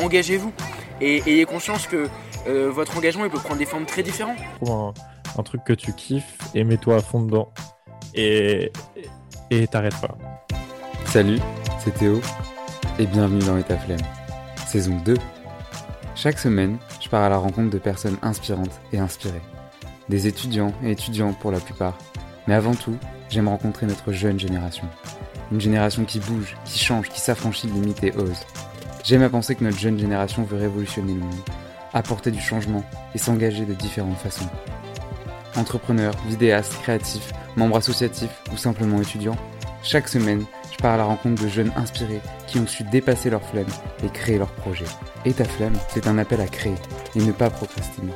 Engagez-vous et ayez conscience que euh, votre engagement il peut prendre des formes très différentes. Trouve un, truc que tu kiffes et mets-toi à fond dedans. Et et t'arrêtes pas. Salut, c'est Théo et bienvenue dans État Flemme, saison 2. Chaque semaine, je pars à la rencontre de personnes inspirantes et inspirées. Des étudiants et étudiantes pour la plupart. Mais avant tout, j'aime rencontrer notre jeune génération. Une génération qui bouge, qui change, qui s'affranchit de limites et ose. J'aime à penser que notre jeune génération veut révolutionner le monde, apporter du changement et s'engager de différentes façons. Entrepreneurs, vidéastes, créatifs, membres associatifs ou simplement étudiants, chaque semaine, je pars à la rencontre de jeunes inspirés qui ont su dépasser leurs flemmes et créer leurs projets. Et ta flemme, c'est un appel à créer et ne pas procrastiner.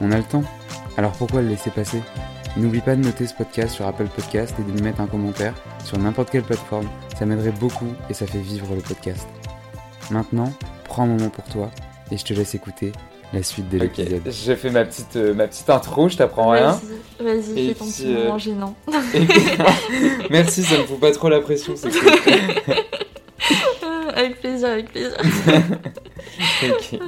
On a le temps? Alors pourquoi le laisser passer? N'oublie pas de noter ce podcast sur Apple Podcast et de lui mettre un commentaire sur n'importe quelle plateforme, ça m'aiderait beaucoup et ça fait vivre le podcast. Maintenant, prends un moment pour toi et je te laisse écouter la suite de l'épisode. J'ai fait ma petite, euh, ma petite intro, je t'apprends rien. Vas-y, fais ton petit moment euh, gênant. Merci, ça me fout pas trop la pression. avec plaisir, avec plaisir.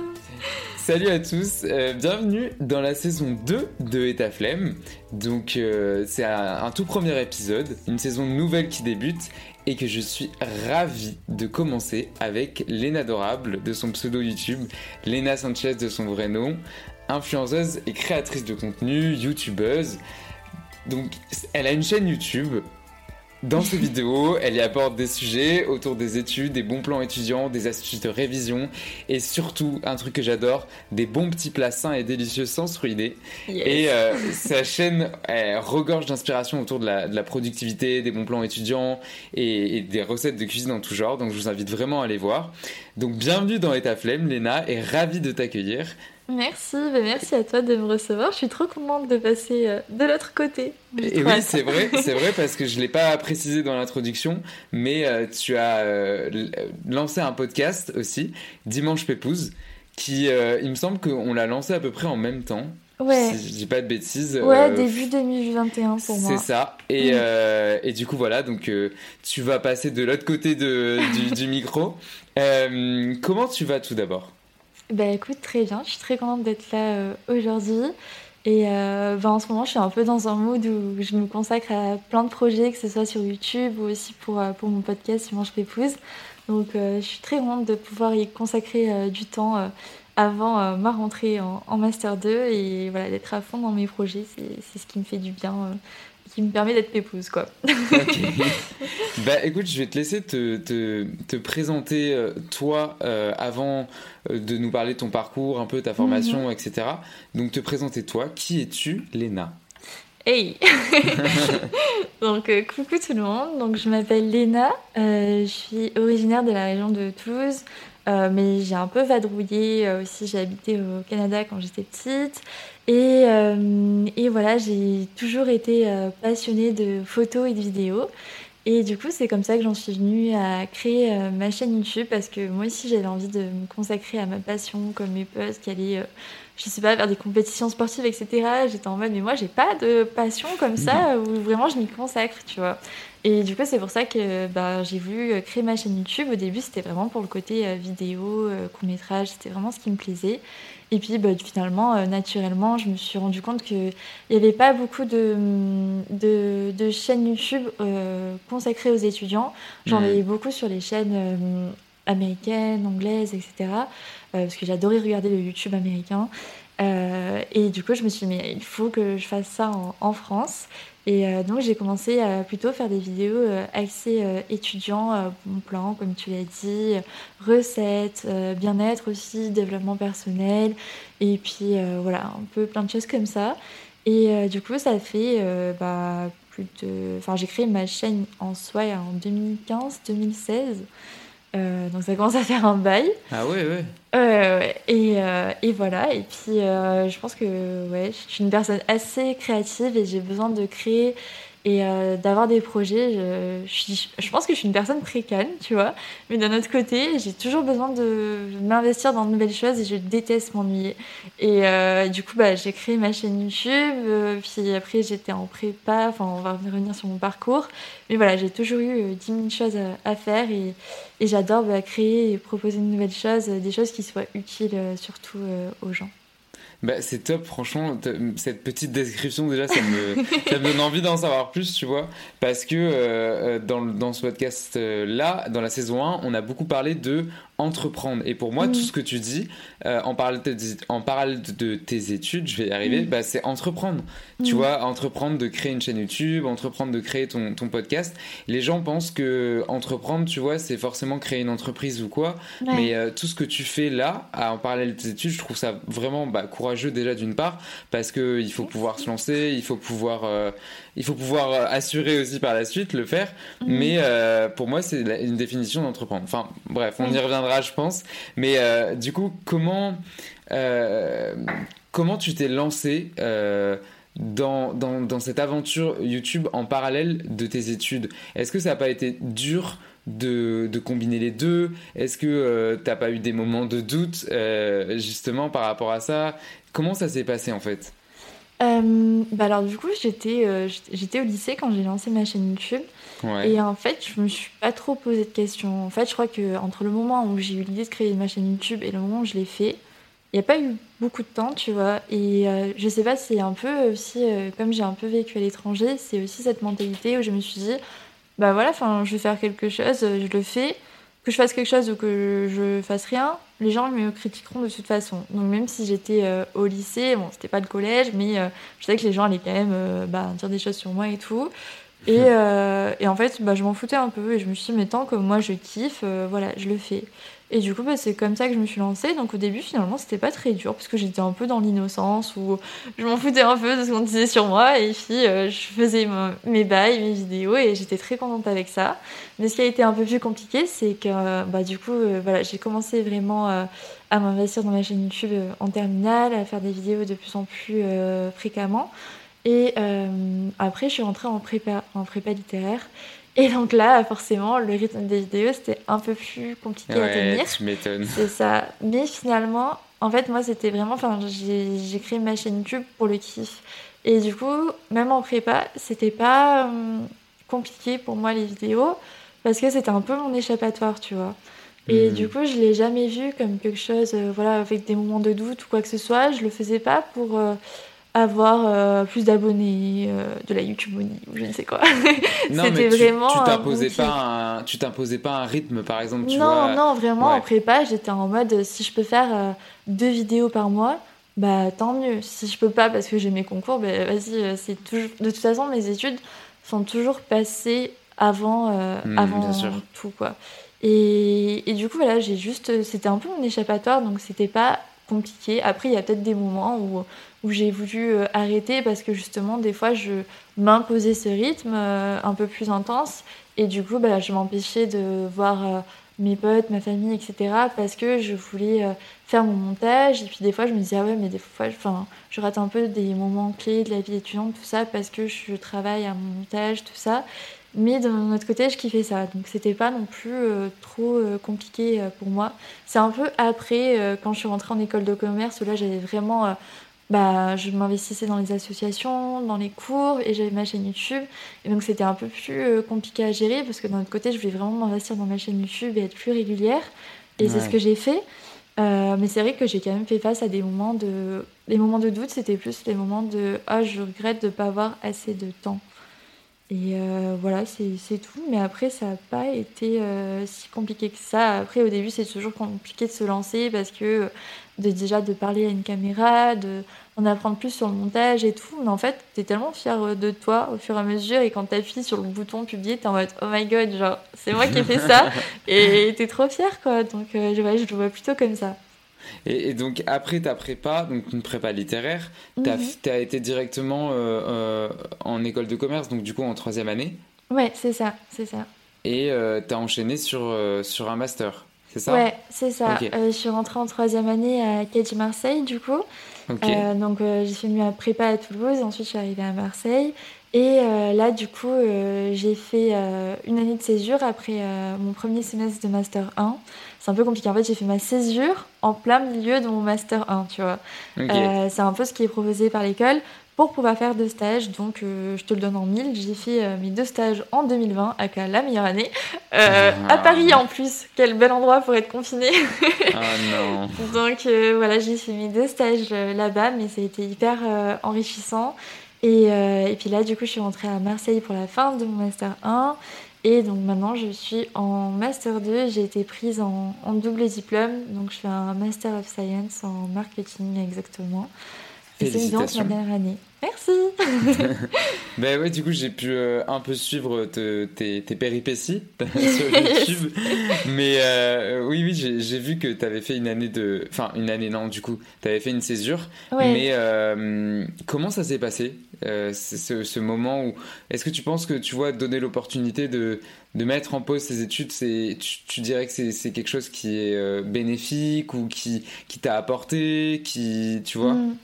Salut à tous, euh, bienvenue dans la saison 2 de Eta Flemme. Donc c'est un, un, tout premier épisode, une saison nouvelle qui débute et que je suis ravi de commencer avec Lena Dorable de son pseudo YouTube, Lena Sanchez de son vrai nom, influenceuse et créatrice de contenu, youtubeuse. Donc elle a une chaîne YouTube dans ces vidéos, elle y apporte des sujets autour des études, des bons plans étudiants, des astuces de révision et surtout, un truc que j'adore, des bons petits plats sains et délicieux sans se ruiner. Et euh, sa chaîne regorge d'inspiration autour de la, productivité, des bons plans étudiants et, et, des recettes de cuisine en tout genre. Donc je vous invite vraiment à aller voir. Donc bienvenue dans État Flemme, Léna, et ravi de t'accueillir. Merci, bah, merci à toi de me recevoir. Je suis trop contente de passer euh, de l'autre côté. Et oui, c'est vrai, c'est vrai parce que je l'ai pas précisé dans l'introduction, mais euh, tu as euh, lancé un podcast aussi, Dimanche Pépouze, qui, il me semble qu'on l'a lancé à peu près en même temps. Ouais. Si je dis pas de bêtises. Ouais, début 2021 pour moi. C'est ça. Et, mm. et, du coup, voilà, donc tu vas passer de l'autre côté de, du, du, micro. comment tu vas tout d'abord? Bah écoute, très bien, je suis très contente d'être là euh, aujourd'hui. Et euh, bah, en ce moment, je suis un peu dans un mood où je me consacre à plein de projets, que ce soit sur YouTube ou aussi pour, euh, pour mon podcast Simon Je Pépouze. Donc je suis très contente de pouvoir y consacrer du temps avant ma rentrée en, Master 2 et voilà, d'être à fond dans mes projets. C'est ce qui me fait du bien qui me permet d'être épouse, quoi. bah écoute, je vais te laisser te, te, te présenter euh, toi euh, avant euh, de nous parler de ton parcours, un peu ta formation, mhm. etc. Donc te présenter toi. Qui es-tu, Léna? Hey Donc coucou tout le monde, donc je m'appelle Léna, je suis originaire de la région de Toulouse, mais j'ai un peu vadrouillé aussi, j'ai habité au Canada quand j'étais petite et, euh, et voilà, j'ai toujours été euh, passionnée de photos et de vidéos. Et du coup, c'est comme ça que j'en suis venue à créer euh, ma chaîne YouTube parce que moi aussi, j'avais envie de me consacrer à ma passion, comme mes potes qui allaient, je sais pas, faire des compétitions sportives, etc. J'étais en mode, mais moi, j'ai pas de passion comme ça où vraiment je m'y consacre, tu vois. Et du coup, c'est pour ça que bah, j'ai voulu créer ma chaîne YouTube. Au début, c'était vraiment pour le côté vidéo, court-métrage, c'était vraiment ce qui me plaisait. Et puis bah, finalement, euh, naturellement, je me suis rendu compte qu'il n'y avait pas beaucoup de, de, de chaînes YouTube euh, consacrées aux étudiants. J'en voyais beaucoup sur les chaînes euh, américaines, anglaises, etc. parce que j'adorais regarder le YouTube américain. et du coup, je me suis dit, mais il faut que je fasse ça en, France. Et donc, j'ai commencé à plutôt faire des vidéos axées étudiants, bon plan, comme tu l'as dit, recettes, bien-être aussi, développement personnel, et puis voilà, un peu plein de choses comme ça. Et du coup, ça fait bah, plus de. Enfin, j'ai créé ma chaîne en soi en 2015-2016. Euh, donc ça commence à faire un bail. Ah ouais, ouais. Euh, et, et, voilà, et puis euh, je pense que ouais, je suis une personne assez créative et j'ai besoin de créer et euh, d'avoir des projets. Je, pense que je suis une personne très calme, tu vois. Mais d'un autre côté, j'ai toujours besoin de m'investir dans de nouvelles choses et je déteste m'ennuyer. Et euh, du coup, bah, j'ai créé ma chaîne YouTube. Euh, puis après, j'étais en prépa. Enfin, on va revenir sur mon parcours. Mais voilà, j'ai toujours eu 10 000 choses à, faire et, et j'adore bah, créer et proposer de nouvelles choses, des choses qui soient utiles surtout aux gens. Bah, c'est top, franchement, cette petite description déjà, ça me, ça me donne envie d'en savoir plus, tu vois, parce que euh, dans, dans ce podcast-là, dans la saison 1, on a beaucoup parlé de entreprendre. Et pour moi, tout ce que tu dis, euh, en, parallèle de, en de tes études, je vais y arriver, bah, c'est entreprendre. Tu vois, entreprendre de créer une chaîne YouTube, entreprendre de créer ton, ton podcast. Les gens pensent que entreprendre, tu vois, c'est forcément créer une entreprise ou quoi. Mais euh, tout ce que tu fais là, en parallèle de tes études, je trouve ça vraiment bah, courageux déjà d'une part, parce qu'il faut pouvoir se lancer, il faut pouvoir, euh, il faut pouvoir assurer aussi par la suite le faire. Mhm. Mais pour moi, c'est une définition d'entreprendre. Enfin, bref, on y reviendra je pense. Mais euh, du coup, comment, euh, comment tu t'es lancé euh, dans, dans, dans, cette aventure YouTube en parallèle de tes études? Est-ce que ça n'a pas été dur de, de, combiner les deux? Est-ce que tu t'as pas eu des moments de doute justement par rapport à ça? Comment ça s'est passé en fait? Bah alors du coup j'étais j'étais au lycée quand j'ai lancé ma chaîne YouTube et en fait, je me suis pas trop posé de questions. En fait, je crois que entre le moment où j'ai eu l'idée de créer ma chaîne YouTube et le moment où je l'ai fait, il n'y a pas eu beaucoup de temps, tu vois. Et euh, je sais pas, c'est un peu aussi, euh, comme j'ai un peu vécu à l'étranger, c'est aussi cette mentalité où je me suis dit, bah voilà, enfin, je vais faire quelque chose, je le fais. Que je fasse quelque chose ou que je fasse rien, les gens me critiqueront de toute façon. Donc même si j'étais euh, au lycée, bon, c'était pas le collège, mais je savais que les gens allaient quand même bah, dire des choses sur moi et tout. Et, euh, en fait, bah, je m'en foutais un peu et je me suis dit, mais tant que moi je kiffe, euh, voilà, je le fais. Et du coup, bah, c'est comme ça que je me suis lancée. Donc au début, finalement, c'était pas très dur parce que j'étais un peu dans l'innocence où je m'en foutais un peu de ce qu'on disait sur moi. Et puis, euh, je faisais mes bails, mes vidéos et j'étais très contente avec ça. Mais ce qui a été un peu plus compliqué, c'est que bah, du coup, voilà, j'ai commencé vraiment à m'investir dans ma chaîne YouTube en terminale, à faire des vidéos de plus en plus fréquemment. Et euh, après, je suis rentrée en prépa, en prépa littéraire. Et donc là, forcément, le rythme des vidéos, c'était un peu plus compliqué à tenir. Tu m'étonnes. C'est ça. Mais finalement, en fait, moi, c'était vraiment. Enfin, j'ai créé ma chaîne YouTube pour le kiff. Et du coup, même en prépa, c'était pas euh, compliqué pour moi les vidéos parce que c'était un peu mon échappatoire, tu vois. Et hmm. du coup, je l'ai jamais vu comme quelque chose, euh, voilà, avec des moments de doute ou quoi que ce soit. Je le faisais pas pour avoir euh, plus d'abonnés, euh, de la YouTube money ou je ne sais quoi. C'était vraiment. Tu t'imposais pas un, tu t'imposais pas un rythme par exemple. Tu non, non, vraiment en prépa, j'étais en mode si je peux faire euh, deux vidéos par mois, bah tant mieux. Si je peux pas parce que j'ai mes concours, bah vas-y, c'est toujours. De toute façon, mes études sont toujours passées avant, hmm, avant tout quoi. Et, et, du coup, voilà, j'ai juste. C'était un peu mon échappatoire, donc c'était pas compliqué. Après, il y a peut-être des moments où, où j'ai voulu euh, arrêter parce que justement, des fois, je m'imposais ce rythme euh, un peu plus intense et du coup, bah, je m'empêchais de voir euh, mes potes, ma famille, etc. parce que je voulais faire mon montage et puis des fois, je me disais, ah ouais, mais des fois, enfin, je rate un peu des moments clés de la vie étudiante, tout ça, parce que je travaille à mon montage, tout ça. Mais d'un autre côté, je kiffais ça. Donc c'était pas non plus trop compliqué pour moi. C'est un peu après, quand je suis rentrée en école de commerce, où là j'avais vraiment. Bah, je m'investissais dans les associations, dans les cours, et j'avais ma chaîne YouTube. Et donc c'était un peu plus compliqué à gérer, parce que d'un autre côté, je voulais vraiment m'investir dans ma chaîne YouTube et être plus régulière. Et c'est ce que j'ai fait. mais c'est vrai que j'ai quand même fait face à des moments de. Les moments de doute, c'était plus les moments de Ah, je regrette de ne pas avoir assez de temps. Et euh, voilà, c'est tout. Mais après, ça n'a pas été euh, si compliqué que ça. Après, au début, c'est toujours compliqué de se lancer parce que de, déjà de parler à une caméra, de en apprendre plus sur le montage et tout. Mais en fait, tu es tellement fier de toi au fur et à mesure. Et quand tu appuies sur le bouton publier, tu es en mode oh my god, genre, c'est moi qui ai fait ça. et tu es trop fier, quoi. Donc, euh, je le vois plutôt comme ça. Et, donc après ta prépa, donc une prépa littéraire, tu as, mhm. été directement euh, euh, en école de commerce, donc du coup en troisième année. Ouais, c'est ça, c'est ça. Et euh, tu as enchaîné sur, sur un master, c'est ça? Ouais, c'est ça. je suis rentrée en troisième année à KG Marseille, du coup. donc j'ai fait ma prépa à Toulouse, ensuite je suis arrivée à Marseille. Et là, du coup, j'ai fait une année de césure après mon premier semestre de Master 1 c'est un peu compliqué. En fait, j'ai fait ma césure en plein milieu de mon master 1, tu vois. Euh, c'est un peu ce qui est proposé par l'école pour pouvoir faire deux stages. Donc, euh, je te le donne en mille. J'ai fait euh, mes deux stages en 2020, à la meilleure année. à ah. Paris en plus. Quel bel endroit pour être confiné. ah non. Donc, voilà, j'ai fait mes deux stages là-bas, mais ça a été hyper enrichissant. Et, et, puis là, du coup, je suis rentrée à Marseille pour la fin de mon master 1. Et donc maintenant, je suis en Master 2. J'ai été prise en, double diplôme. Donc je fais un Master of Science en marketing exactement. Donc ma dernière année. Merci. ben ouais, du coup, j'ai pu euh, un peu suivre tes, tes, péripéties sur YouTube. Mais euh, oui, oui, j'ai vu que tu avais fait une année de. Enfin, une année, non, du coup, tu avais fait une césure. Mais euh, comment ça s'est passé, ce, ce, moment où. Est-ce que tu penses que tu vois, donner l'opportunité de, de mettre en pause ces études, tu, tu dirais que c'est quelque chose qui est bénéfique ou qui, qui t'a apporté, qui. Tu vois? Mm.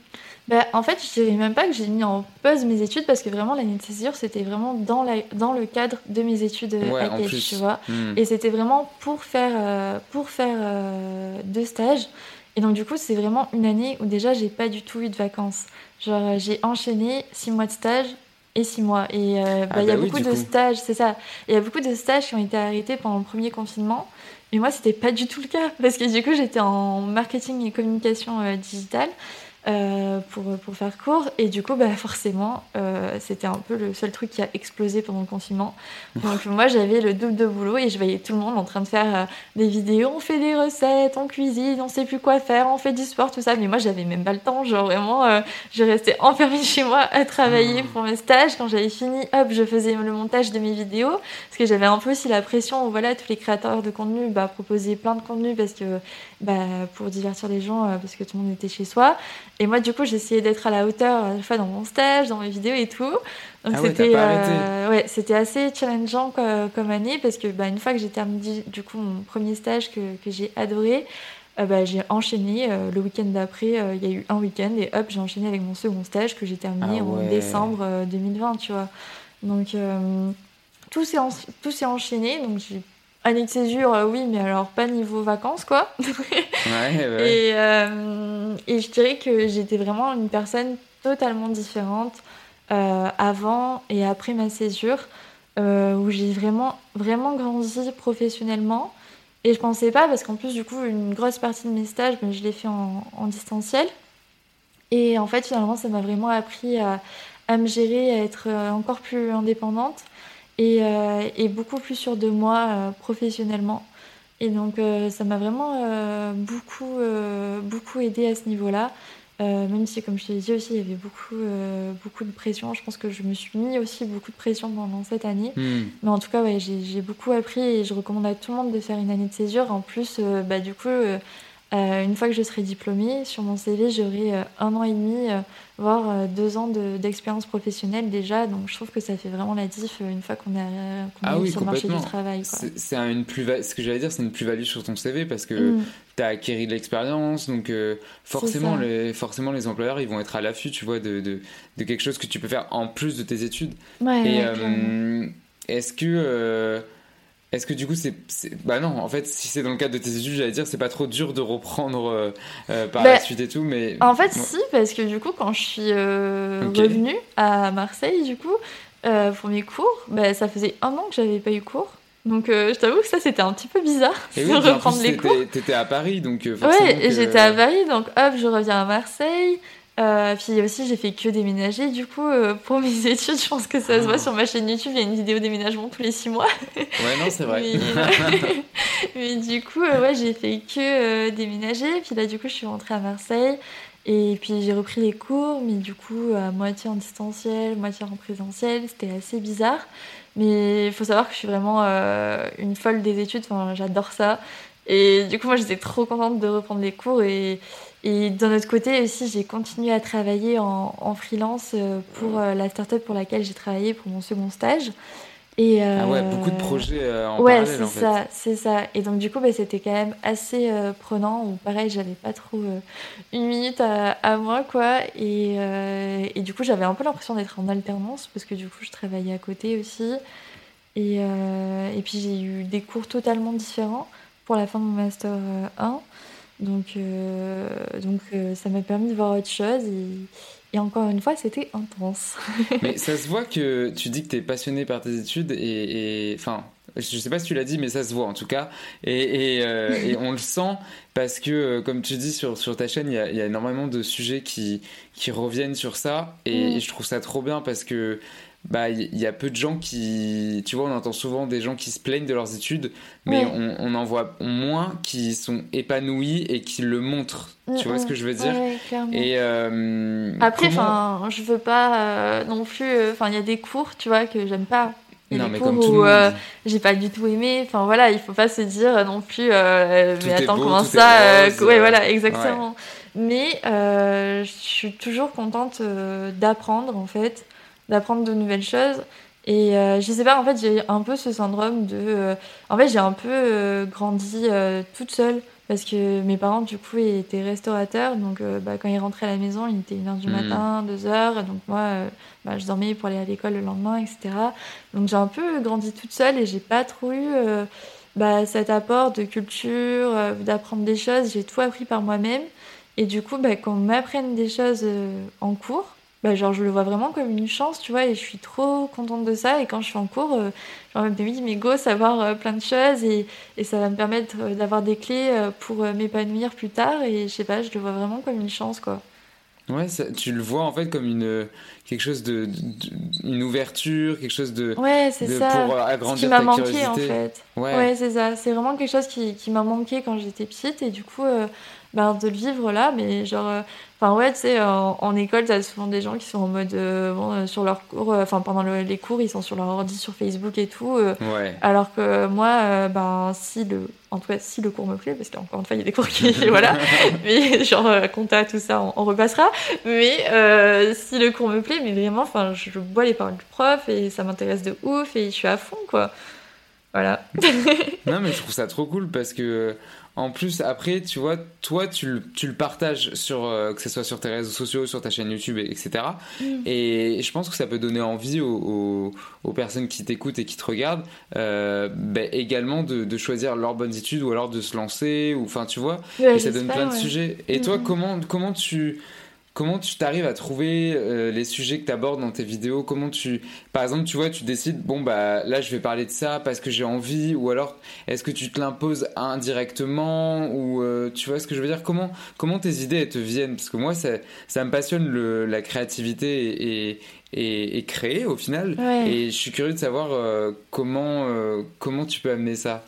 Bah, en fait, je dirais même pas que j'ai mis en pause mes études parce que vraiment l'année de césure, c'était vraiment dans, la, dans le cadre de mes études à Cage, tu vois. Hmm. Et c'était vraiment pour faire, euh, pour faire euh, deux stages. Et donc, du coup, c'est vraiment une année où déjà, j'ai pas du tout eu de vacances. Genre, euh, j'ai enchaîné six mois de stage et six mois. Et bah, ah il y a bah beaucoup de stages, c'est ça. Il y a beaucoup de stages qui ont été arrêtés pendant le premier confinement. Mais moi, c'était pas du tout le cas parce que du coup, j'étais en marketing et communication digitale. Euh, pour, pour, faire court. Et du coup, bah, forcément, euh, c'était un peu le seul truc qui a explosé pendant le confinement. Donc moi, j'avais le double de boulot et je voyais tout le monde en train de faire euh, des vidéos. On fait des recettes, on cuisine, on sait plus quoi faire, on fait du sport, tout ça. Mais moi, j'avais même pas le temps. Genre vraiment, je restais enfermée chez moi à travailler pour mes stages. Quand j'avais fini, hop, je faisais le montage de mes vidéos. Parce que j'avais un peu aussi la pression. Voilà, tous les créateurs de contenu bah, proposaient plein de contenu parce que bah, pour divertir les gens, parce que tout le monde était chez soi. Et moi, du coup, j'essayais d'être à la hauteur à la fois dans mon stage, dans mes vidéos et tout. Donc ah c'était euh, ouais, c'était assez challengeant comme, année parce que bah, une fois que j'ai terminé du coup mon premier stage que, que j'ai adoré, euh, bah, j'ai enchaîné euh, le week-end d'après. Il y a eu un week-end et hop, j'ai enchaîné avec mon second stage que j'ai terminé ah en décembre 2020, tu vois. Donc tout s'est enchaîné. Donc j'ai De césure, euh, oui, mais alors pas niveau vacances, quoi. ouais, ouais. Et, euh, et, je dirais que j'étais vraiment une personne totalement différente euh, avant et après ma césure, où j'ai vraiment, vraiment grandi professionnellement. Et je pensais pas, parce qu'en plus, du coup, une grosse partie de mes stages, ben, je l'ai fait en, en, distanciel. Et en fait, finalement, ça m'a vraiment appris à, à, me gérer, à être encore plus indépendante et, euh, et, beaucoup plus sûr de moi euh, professionnellement. Et donc euh, ça m'a vraiment beaucoup, beaucoup aidé à ce niveau-là. même si, comme je te dit aussi, il y avait beaucoup, beaucoup de pression. Je pense que je me suis mis aussi beaucoup de pression pendant cette année. Hmm. Mais en tout cas, ouais, j'ai beaucoup appris et je recommande à tout le monde de faire une année de césure. En plus, bah, du coup, euh, une fois que je serai diplômée, sur mon CV, j'aurai euh, un an et demi, euh, voire deux ans d'expérience professionnelle déjà. Donc je trouve que ça fait vraiment la diff une fois qu'on est, ah sur le marché du travail. C'est une plus ce que j'allais dire, c'est une plus-value sur ton CV parce que mm. tu as acquis de l'expérience. Donc forcément, les, forcément, les employeurs, ils vont être à l'affût, tu vois, de, de, de, quelque chose que tu peux faire en plus de tes études. et est-ce que est-ce que du coup c'est bah non en fait si c'est dans le cadre de tes études j'allais dire c'est pas trop dur de reprendre euh, euh, par la bah, suite et tout mais en fait si parce que du coup quand je suis euh, revenue à Marseille du coup pour mes cours bah, ça faisait un an que j'avais pas eu cours. Donc je t'avoue que ça c'était un petit peu bizarre de reprendre les cours. t'étais à Paris donc ouais j'étais à Paris donc hop je reviens à Marseille Euh, puis aussi, j'ai fait que déménager. Du coup, euh, pour mes études, je pense que ça se voit sur ma chaîne YouTube. Il y a une vidéo déménagement tous les six mois. Ouais, non, c'est vrai. Mais, mais du coup, euh, ouais, j'ai fait que euh, déménager. Puis là, du coup, je suis rentrée à Marseille. Et puis j'ai repris les cours, mais du coup, à moitié en distanciel, moitié en présentiel. C'était assez bizarre. Mais il faut savoir que je suis vraiment euh, une folle des études. Enfin, j'adore ça. Et du coup, moi, j'étais trop contente de reprendre les cours. Et, et d'un autre côté aussi, j'ai continué à travailler en, en freelance euh, pour euh, la startup pour laquelle j'ai travaillé pour mon second stage. Et, Ah ouais, euh, beaucoup de projets en ouais, parallèle c'est en fait. ça, c'est ça. Et donc du coup, bah, c'était quand même assez euh, prenant. Ou pareil, j'avais pas trop euh, une minute à, à moi, quoi. Et, et du coup, j'avais un peu l'impression d'être en alternance parce que du coup, je travaillais à côté aussi. Et, et puis j'ai eu des cours totalement différents pour la fin de mon master euh, 1. Donc, euh, donc euh, ça m'a permis de voir autre chose. Et, et encore une fois, c'était intense. Mais ça se voit que tu dis que tu es passionné par tes études et, et- enfin, je sais pas si tu l'as dit, mais ça se voit en tout cas. Et, et, euh, et on le sent parce que, comme tu dis sur, sur ta chaîne, il y y a énormément de sujets qui, qui reviennent sur ça. Et, Mm. et je trouve ça trop bien parce que bah, il y, y a peu de gens qui. Tu vois, on entend souvent des gens qui se plaignent de leurs études, mais Ouais. on, on en voit moins qui sont épanouis et qui le montrent. Tu vois ce que je veux dire Ouais, clairement. Et euh, Après, comment- enfin, je veux pas euh, non plus. euh, Enfin, il y a des cours, tu vois, que j'aime pas. Il y a Non, des mais cours comme tout le où euh, j'ai pas du tout aimé. Enfin voilà, il faut pas se dire non plus. mais attends, beau, comment ça rose, Ouais, voilà, exactement. Mais je suis toujours contente d'apprendre en fait, d'apprendre de nouvelles choses. Et euh, je sais pas, en fait, j'ai un peu ce syndrome de. euh, en fait, j'ai un peu euh, grandi euh, toute seule. Parce que mes parents, du coup, étaient restaurateurs. Donc, euh, bah, quand ils rentraient à la maison, il était 1h du Mhm. matin, 2h. Donc, moi, euh, bah, je dormais pour aller à l'école le lendemain, etc. Donc, j'ai un peu grandi toute seule et j'ai pas trop eu euh, bah, cet apport de culture, euh, d'apprendre des choses. J'ai tout appris par moi-même. Et du coup, bah, quand on m'apprenne des choses euh, en cours, bah, genre, je le vois vraiment comme une chance, tu vois, et je suis trop contente de ça. Et quand je suis en cours, euh, genre, je me dis, mais go, savoir euh, plein de choses, et, et ça va me permettre euh, d'avoir des clés euh, pour m'épanouir plus tard. Et je sais pas, je le vois vraiment comme une chance, quoi. Ouais, ça- tu le vois en fait comme une quelque chose de, de- une ouverture, quelque chose de Ouais, c'est ça. pour euh, Ce agrandir qui m'a manqué, curiosité. en fait. Ouais. Ouais, c'est ça. C'est vraiment quelque chose qui, qui m'a manqué quand j'étais petite. Et du coup, euh, ben, de le vivre là, mais genre. euh, Enfin, ouais, tu sais, en, en école, t'as souvent des gens qui sont en mode. euh, bon, euh, sur leur cours. Enfin, pendant le- les cours, ils sont sur leur ordi sur Facebook et tout. Ouais. Alors que moi, ben, si le. En tout cas, si le cours me plaît, parce qu'encore une fois, il y a des cours qui. voilà. Mais genre, compta, tout ça, on, on repassera. Mais euh, si le cours me plaît, mais vraiment, enfin, je, je bois les paroles du prof et ça m'intéresse de ouf et je suis à fond, quoi. Voilà. Non, mais je trouve ça trop cool parce que, en plus, après, tu vois, toi, tu le, tu le partages sur, euh, que ce soit sur tes réseaux sociaux, sur ta chaîne YouTube, et- etc. Mm. Et je pense que ça peut donner envie aux, aux- aux personnes qui t'écoutent et qui te regardent, euh, ben, également de, de choisir leurs bonnes études ou alors de se lancer, ou enfin, tu vois, Ouais, et ça donne plein de sujets. Et toi, Mhm. comment, comment tu. Comment tu t'arrives à trouver euh, les sujets que tu abordes dans tes vidéos? Comment tu, par exemple, tu vois, tu décides, bon bah là, je vais parler de ça parce que j'ai envie, ou alors est-ce que tu te l'imposes indirectement, ou euh, tu vois ce que je veux dire? Comment, comment tes idées elles te viennent? Parce que moi, ça, ça me passionne le, la créativité et, et, et- et créer au final, Ouais. et je suis curieux de savoir euh, comment, euh, comment tu peux amener ça?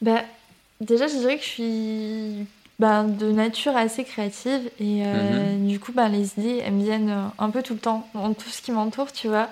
Bah, déjà, je dirais que je suis ben, de nature assez créative et euh, du coup, ben, les idées, elles me viennent euh, un peu tout le temps, dans tout ce qui m'entoure, tu vois.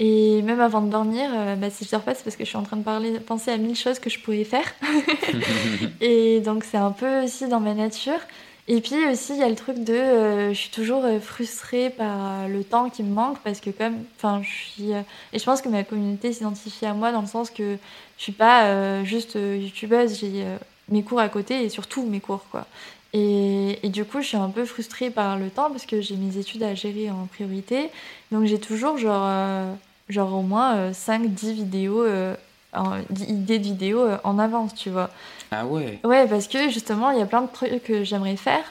Et même avant de dormir, euh, si je dors pas, c'est parce que je suis en train de parler, penser à mille choses que je pourrais faire. Et donc, c'est un peu aussi dans ma nature. Et puis aussi, il y a le truc de. euh, je suis toujours frustrée par le temps qui me manque parce que, comme. Enfin, je suis. et je pense que ma communauté s'identifie à moi dans le sens que je suis pas juste youtubeuse, j'ai mes cours à côté et surtout mes cours, quoi. Et, et du coup, je suis un peu frustrée par le temps parce que j'ai mes études à gérer en priorité. Donc, j'ai toujours, genre, euh, genre au moins 5-10 vidéos, euh, en- 10 idées de vidéos euh, en avance, tu vois. Ah ouais Ouais, parce que justement, il y a plein de trucs que j'aimerais faire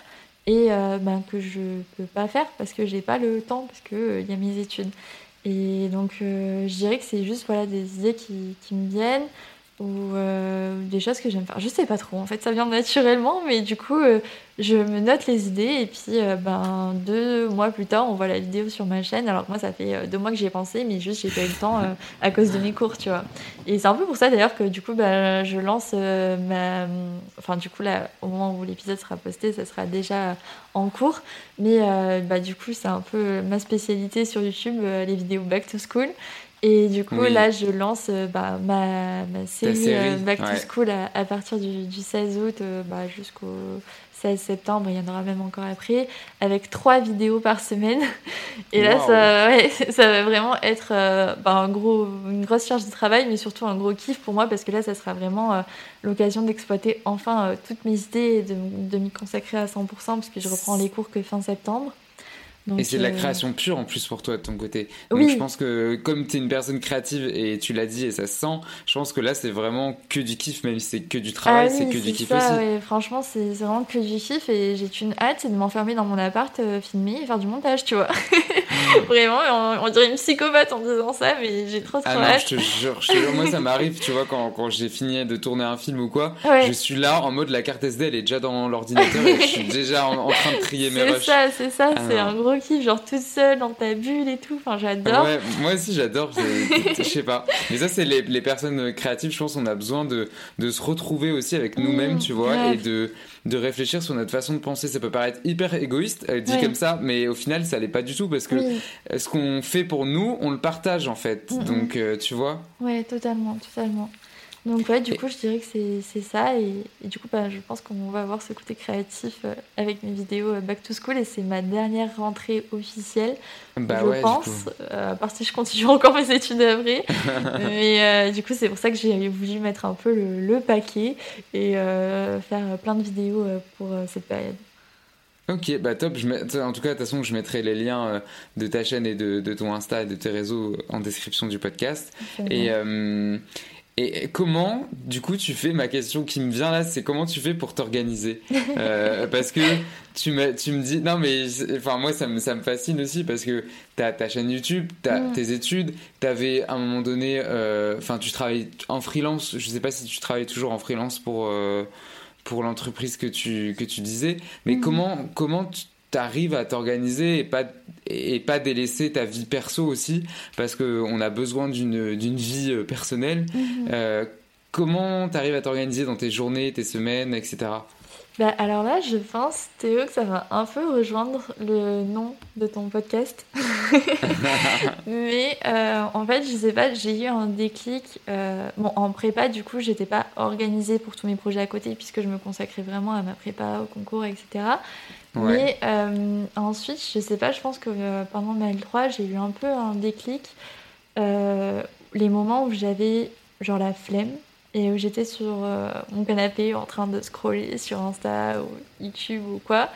et euh, ben, que je peux pas faire parce que j'ai pas le temps, parce que euh, il y a mes études. Et donc, euh, je dirais que c'est juste voilà, des idées qui, qui me viennent ou euh, des choses que j'aime faire. Je sais pas trop, en fait, ça vient naturellement, mais du coup, euh, je me note les idées et puis euh, ben, deux mois plus tard, on voit la vidéo sur ma chaîne. Alors que moi, ça fait deux mois que j'y ai pensé, mais juste, j'ai pas eu le temps à cause de mes cours, tu vois. Et c'est un peu pour ça d'ailleurs que du coup, bah, je lance ma. Enfin, du coup, là, au moment où l'épisode sera posté, ça sera déjà en cours. Mais bah, du coup, c'est un peu ma spécialité sur YouTube, les vidéos Back to School. Et du coup, là, je lance bah, ma, ma série, Back to School à, partir du, du 16 août bah, jusqu'au 16 septembre, il y en aura même encore après, avec trois vidéos par semaine. Et là, ça, ouais, ça, va vraiment être euh, bah, un gros, une grosse charge de travail, mais surtout un gros kiff pour moi, parce que là, ça sera vraiment euh, l'occasion d'exploiter enfin euh, toutes mes idées et de, de m'y consacrer à 100%, parce que je reprends les cours que fin septembre et c'est de la euh, création pure en plus pour toi de ton côté. Donc je pense que comme tu es une personne créative et tu l'as dit et ça se sent, je pense que là c'est vraiment que du kiff, même si c'est que du travail, ah c'est que du kiff ça, aussi. Ouais. Franchement, c'est vraiment que du kiff et j'ai une hâte, c'est de m'enfermer dans mon appart, euh, filmer et faire du montage, tu vois. vraiment, on, dirait une psychopathe en disant ça, mais j'ai trop trop ah hâte. je te jure, moi ça m'arrive, tu vois, quand, quand j'ai fini de tourner un film ou quoi, je suis là en mode la carte SD elle est déjà dans l'ordinateur et je suis déjà en, train de trier mes rushs. C'est ça, c'est ça, ah c'est un gros genre toute seule dans ta bulle et tout. Enfin, j'adore. Ouais, moi aussi, j'adore. Je sais pas. Mais ça, c'est les, les, personnes créatives. Je pense qu'on a besoin de, de se retrouver aussi avec nous-mêmes, tu vois, et de, de réfléchir sur notre façon de penser. Ça peut paraître hyper égoïste, euh, dit comme ça, mais au final, ça l'est pas du tout parce que ce qu'on fait pour nous, on le partage en fait. Donc, euh, tu vois. Ouais, totalement, totalement. Donc ouais, du coup, je dirais que c'est ça. Et, du coup, bah, je pense qu'on va avoir ce côté créatif euh, avec mes vidéos euh, Back to School. Et c'est ma dernière rentrée officielle, bah je pense. Euh, à part si je continue encore mes études après. Mais du coup, c'est pour ça que j'ai voulu mettre un peu le, paquet et faire plein de vidéos pour cette période. Ok, bah top. Je En tout cas, de toute façon, je mettrai les liens de ta chaîne et de, de, ton Insta et de tes réseaux en description du podcast. Et, et comment, du coup, tu fais Ma question qui me vient là, c'est comment tu fais pour t'organiser euh, Parce que tu me, tu me dis, non mais, enfin moi ça me, ça me fascine aussi parce que tu as ta chaîne YouTube, tu as mm. tes études, tu avais à un moment donné, euh, enfin tu travailles en freelance, je sais pas si tu travailles toujours en freelance pour, euh, pour l'entreprise que tu, que tu disais, mais mm. comment, comment tu t'arrives à t'organiser et pas et pas délaisser ta vie perso aussi parce que on a besoin d'une d'une vie euh, personnelle. Mhm. Euh, comment t'arrives à t'organiser dans tes journées, tes semaines, etc. Bah alors là, je pense, Théo, que ça va un peu rejoindre le nom de ton podcast. Mais euh, en fait, je sais pas, j'ai eu un déclic. bon, en prépa, du coup, j'étais pas organisée pour tous mes projets à côté puisque je me consacrais vraiment à ma prépa, au concours, etc. Mais euh, ensuite, je sais pas, je pense que euh, pendant ma L3, j'ai eu un peu un déclic. Euh, les moments où j'avais genre la flemme et où j'étais sur mon canapé en train de scroller sur Insta ou YouTube ou quoi.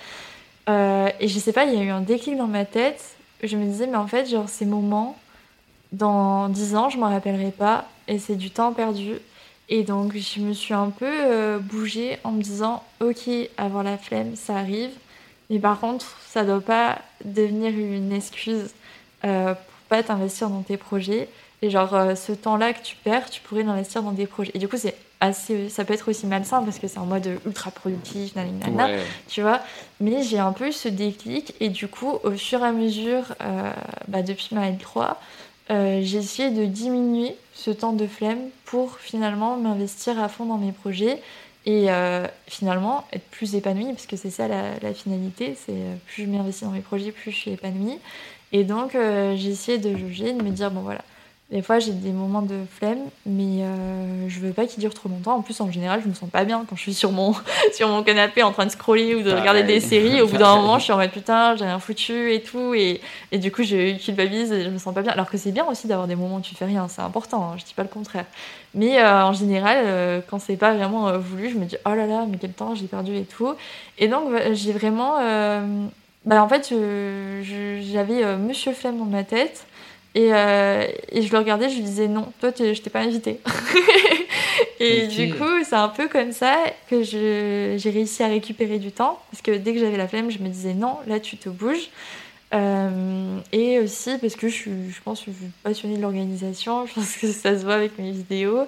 et je sais pas, il y a eu un déclic dans ma tête. Je me disais, mais en fait, genre ces moments, dans 10 ans, je m'en rappellerai pas et c'est du temps perdu. Et donc, je me suis un peu bougée en me disant, ok, avoir la flemme, ça arrive mais par contre, ça ne doit pas devenir une excuse euh, pour pas t'investir dans tes projets. Et genre, euh, ce temps-là que tu perds, tu pourrais l'investir dans des projets. Et du coup, c'est assez, ça peut être aussi malsain parce que c'est en mode ultra productif, nanana, tu vois. Mais j'ai un peu ce déclic. Et du coup, au fur et à mesure, euh, bah, depuis ma L3, euh, j'ai essayé de diminuer ce temps de flemme pour finalement m'investir à fond dans mes projets et euh, finalement être plus épanouie, parce que c'est ça la, finalité, c'est euh, plus je m'investis dans mes projets, plus je suis épanouie. Et donc euh, j'ai essayé de juger, de me dire, bon voilà, des fois, j'ai des moments de flemme, mais euh, je veux pas qu'ils durent trop longtemps. En plus, en général, je me sens pas bien quand je suis sur mon, sur mon canapé en train de scroller ou de regarder des séries. Au bout d'un moment, je suis en mode putain, j'ai rien foutu et tout. Et, et du coup, je culpabilise et je me sens pas bien. Alors que c'est bien aussi d'avoir des moments où tu fais rien, c'est important, hein, je dis pas le contraire. Mais euh, en général, euh, quand c'est pas vraiment voulu, je me dis oh là là, mais quel temps j'ai perdu et tout. Et donc, j'ai vraiment. bah, en fait, j'avais Monsieur Flemme dans ma tête. Et, euh, et, je le regardais, je lui disais non, toi je t'ai pas invité. et du coup, c'est un peu comme ça que j'ai réussi à récupérer du temps. Parce que dès que j'avais la flemme, je me disais non, là tu te bouges. Euh, et aussi parce que je, suis, je pense que je suis passionnée de l'organisation, je pense que ça se voit avec mes vidéos.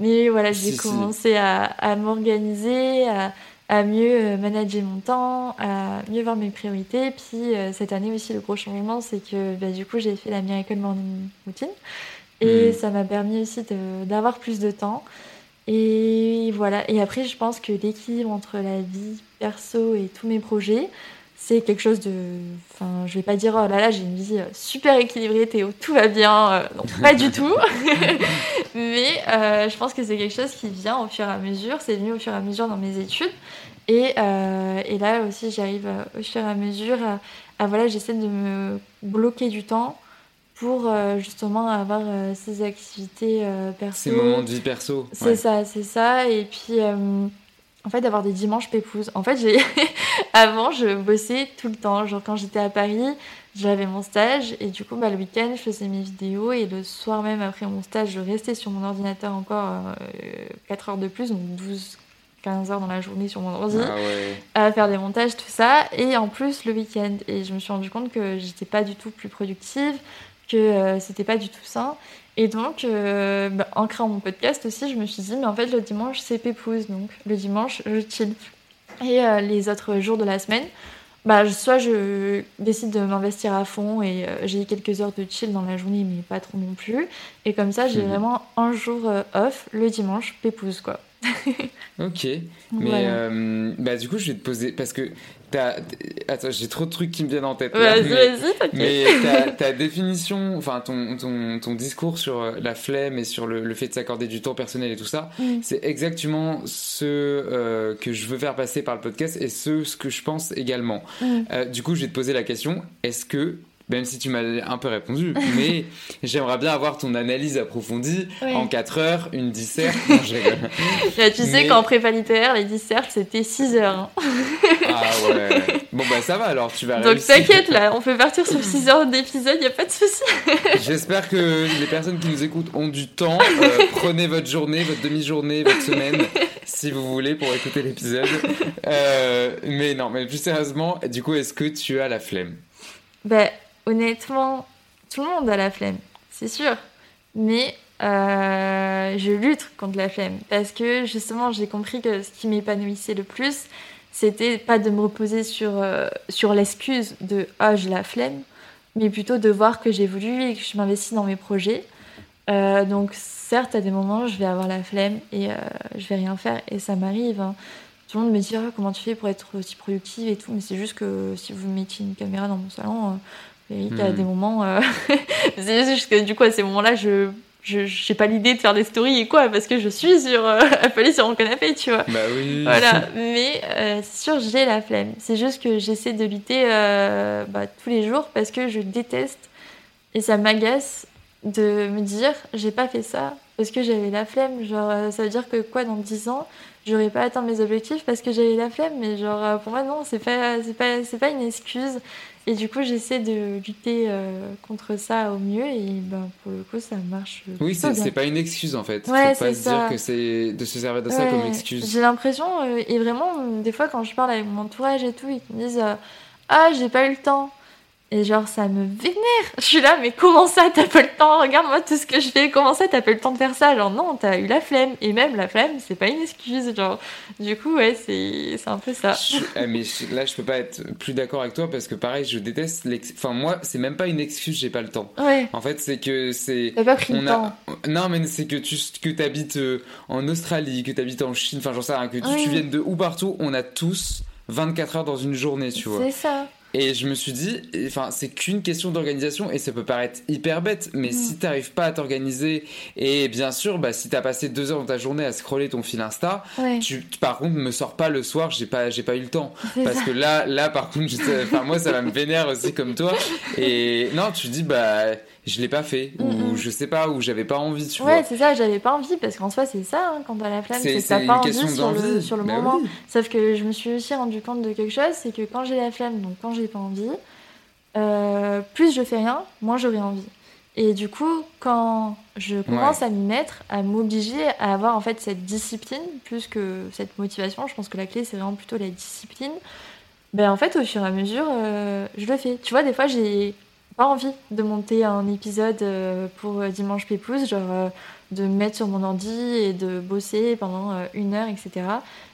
Mais voilà, j'ai commencé à, à m'organiser, à, à mieux euh, manager mon temps, à mieux voir mes priorités. Puis euh, cette année aussi, le gros changement, c'est que bah, du coup, j'ai fait la Miracle Morning Routine. Et Mm. ça m'a permis aussi d'avoir plus de temps. Et voilà. Et après, je pense que l'équilibre entre la vie perso et tous mes projets, c'est quelque chose de. Enfin, je vais pas dire, oh là là, j'ai une vie euh, super équilibrée, Théo, tout va bien. Euh, non, pas du tout. Mais euh, je pense que c'est quelque chose qui vient au fur et à mesure. C'est venu au fur et à mesure dans mes études. Et, euh, et là aussi, j'arrive au fur et à mesure à, à, voilà, j'essaie de me bloquer du temps pour justement avoir ces activités perso. Ces moments de vie perso. C'est ouais. ça, c'est ça. Et puis, euh, en fait, d'avoir des dimanches pépouses. En fait, j'ai avant, je bossais tout le temps. Genre, quand j'étais à Paris, j'avais mon stage. Et du coup, bah, le week-end, je faisais mes vidéos. Et le soir même, après mon stage, je restais sur mon ordinateur encore euh, 4 heures de plus, donc 12, 15 heures dans la journée sur mon ordi, Ah ouais. à faire des montages, tout ça. Et en plus, le week-end. Et je me suis rendu compte que j'étais pas du tout plus productive, que euh, c'était pas du tout sain. Et donc, euh, bah, en créant mon podcast aussi, je me suis dit, mais en fait, le dimanche, c'est pépouze. Donc, le dimanche, je chill. Et euh, les autres jours de la semaine, bah, soit je décide de m'investir à fond et euh, j'ai quelques heures de chill dans la journée, mais pas trop non plus. Et comme ça, j'ai Mhm. vraiment un jour euh, off, le dimanche, pépouze, quoi. Ok. Mais Voilà. euh, bah, du coup, je vais te poser. Parce que. Attends, j'ai trop de trucs qui me viennent en tête. là, mais-. Mais ta, définition, enfin ton, ton, ton discours sur euh, la flemme et sur le, le fait de s'accorder du temps personnel et tout ça, Mm. c'est exactement ce euh, que je veux faire passer par le podcast et ce, ce que je pense également. Mm. Euh, du coup, je vais te poser la question, est-ce que, même si tu m'as un peu répondu, mais j'aimerais bien avoir ton analyse approfondie Oui. en 4 heures, une disserte. Non, je. Là, tu sais Mais- qu'en prépa littéraire, les dissertes, c'était 6 heures. hein. Ah ouais. Bon bah ça va alors, tu vas Donc t'inquiète, là, on peut partir sur 6 heures d'épisode, y a pas de souci. J'espère que les personnes qui nous écoutent ont du temps. Euh, prenez votre journée, votre demi-journée, votre semaine, si vous voulez, pour écouter l'épisode. Euh, mais non, mais plus sérieusement, du coup, est-ce que tu as la flemme? Bah, honnêtement, tout le monde a la flemme, c'est sûr. Mais euh, je lutte contre la flemme parce que justement, j'ai compris que ce qui m'épanouissait le plus, c'était pas de me reposer sur, euh, l'excuse de ah, j'ai la flemme, mais plutôt de voir que j'évolue et que je m'investis dans mes projets. Euh, donc, certes, à des moments, je vais avoir la flemme et je vais rien faire et ça m'arrive. hein. Tout le monde me dit Ah, comment tu fais pour être aussi productive et tout, mais c'est juste que si vous mettiez une caméra dans mon salon, euh, vous verrez qu'à Hmm. des moments, euh, c'est juste que du coup, à ces moments-là, je je j'ai pas l'idée de faire des stories et quoi, parce que je suis sur euh, affalée sur mon canapé, tu vois. Bah oui. Voilà, mais euh, c'est sûr, j'ai la flemme. C'est juste que j'essaie de lutter euh, bah, tous les jours parce que je déteste et ça m'agace de me dire j'ai pas fait ça parce que j'avais la flemme. Genre, euh, ça veut dire que quoi, dans 10 ans, j'aurais pas atteint mes objectifs parce que j'avais la flemme. Mais genre, euh, pour moi, non, c'est pas, c'est pas, c'est pas une excuse. Et du coup, j'essaie de lutter euh, contre ça au mieux et ben, pour le coup, ça marche. Oui, c'est pas une excuse en fait. Ouais, Faut pas se ça. dire que c'est de se servir de ça comme excuse. J'ai l'impression, euh, et vraiment, euh, des fois, quand je parle avec mon entourage et tout, ils me disent euh, Ah, j'ai pas eu le temps. Et genre, ça me vénère. Je suis là, mais comment ça, t'as pas le temps? Regarde-moi tout ce que je fais. Comment ça, t'as pas le temps de faire ça? Genre, non, t'as eu la flemme. Et même la flemme, c'est pas une excuse. Genre, du coup, ouais, c'est un peu ça. Je- ah, mais je- là, je peux pas être plus d'accord avec toi parce que pareil, je déteste. l'ex- Enfin, moi, c'est même pas une excuse, j'ai pas le temps. Ouais. En fait, c'est que c'est. T'as pas pris le temps. Non, mais c'est que tu que habites en Australie, que tu habites en Chine, enfin, j'en sais rien, que tu viennes de où partout, on a tous 24 heures dans une journée, tu vois. C'est ça. Et je me suis dit, enfin, c'est qu'une question d'organisation et ça peut paraître hyper bête, mais Mm. si t'arrives pas à t'organiser et bien sûr, bah, si t'as passé deux heures dans ta journée à scroller ton fil Insta, Ouais. tu, par contre, me sors pas le soir, j'ai pas, j'ai pas eu le temps. Parce ça. que là, là, par contre, je- moi, ça va me vénère aussi comme toi. Et non, tu dis, bah, je l'ai pas fait, Mm, ou je sais pas, ou j'avais pas envie, tu Ouais, c'est ça, j'avais pas envie parce qu'en soi, c'est ça, hein, quand t'as la flamme, C'est- que t'as pas envie sur le, sur le Bah moment. oui. Sauf que je me suis aussi rendu compte de quelque chose, c'est que quand j'ai la flemme, donc quand j'ai pas envie, euh, plus je fais rien, moins j'aurai envie. Et du coup, quand je commence Ouais. à m'y mettre, à m'obliger à avoir en fait cette discipline, plus que cette motivation, je pense que la clé c'est vraiment plutôt la discipline. Ben en fait, au fur et à mesure, euh, je le fais. Tu vois, des fois j'ai pas envie de monter un épisode pour Dimanche Pépouze, genre de me mettre sur mon ordi et de bosser pendant une heure, etc.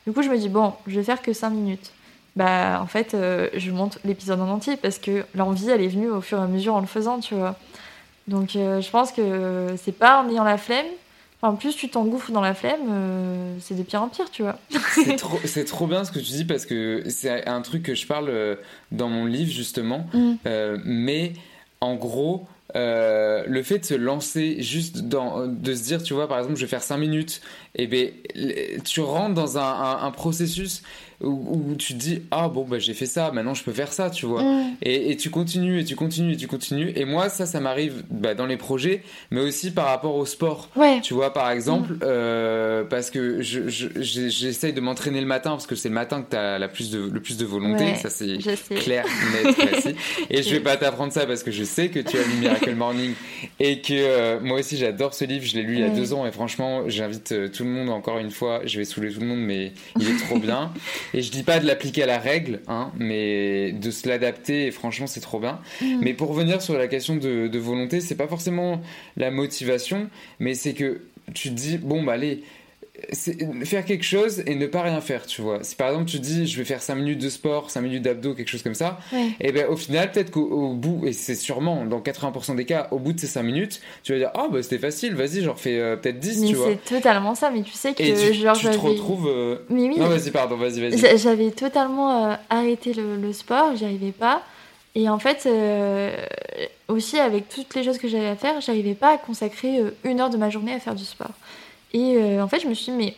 Du coup, je me dis, bon, je vais faire que 5 minutes. Bah, en fait, je monte l'épisode en entier parce que l'envie, elle est venue au fur et à mesure en le faisant, tu vois. Donc, je pense que c'est pas en ayant la flemme en plus tu t'engouffres dans la flemme, euh, c'est de pire en pire, tu vois. c'est trop, bien ce que tu dis parce que c'est un truc que je parle euh, dans mon livre justement. Mm. Euh, mais en gros, le fait de se lancer juste dans, de se dire, tu vois, par exemple, je vais faire 5 minutes, et ben, tu rentres dans un processus où, tu te dis ah bon bah j'ai fait ça maintenant je peux faire ça tu vois. Mm. et, tu continues et tu continues et tu continues. Et moi ça ça m'arrive bah, dans les projets mais aussi par rapport au sport. Tu vois par exemple mm. euh, parce que j'essaye de m'entraîner le matin parce que c'est le matin que tu as la plus de, le plus de volonté ça c'est clair net précis. Et je vais pas t'apprendre ça parce que je sais que tu as lu Miracle Morning et que euh, moi aussi j'adore ce livre je l'ai lu il y a deux ans et franchement j'invite euh, tout le monde encore une fois je vais saouler tout le monde mais il est trop bien et je dis pas de l'appliquer à la règle, hein, mais de se l'adapter, et franchement, c'est trop bien. Mm. Mais pour revenir sur la question de, de volonté, c'est pas forcément la motivation, mais c'est que tu te dis, bon, bah allez, faire quelque chose et ne pas rien faire, tu vois. Si par exemple tu dis je vais faire 5 minutes de sport, 5 minutes d'abdos, quelque chose comme ça, et ben au final, peut-être qu'au bout, et c'est sûrement dans 80% des cas, au bout de ces 5 minutes, tu vas dire oh bah c'était facile, vas-y, j'en fais euh, peut-être 10, tu vois. C'est totalement ça, mais tu sais que et tu, genre tu te retrouves. Euh, mais oui. Non, vas-y, pardon, vas-y, vas-y. J'avais totalement euh, arrêté le, le sport, j'y arrivais pas. Et en fait, aussi avec toutes les choses que j'avais à faire, j'arrivais pas à consacrer une heure de ma journée à faire du sport. Et en fait, je me suis dit, mais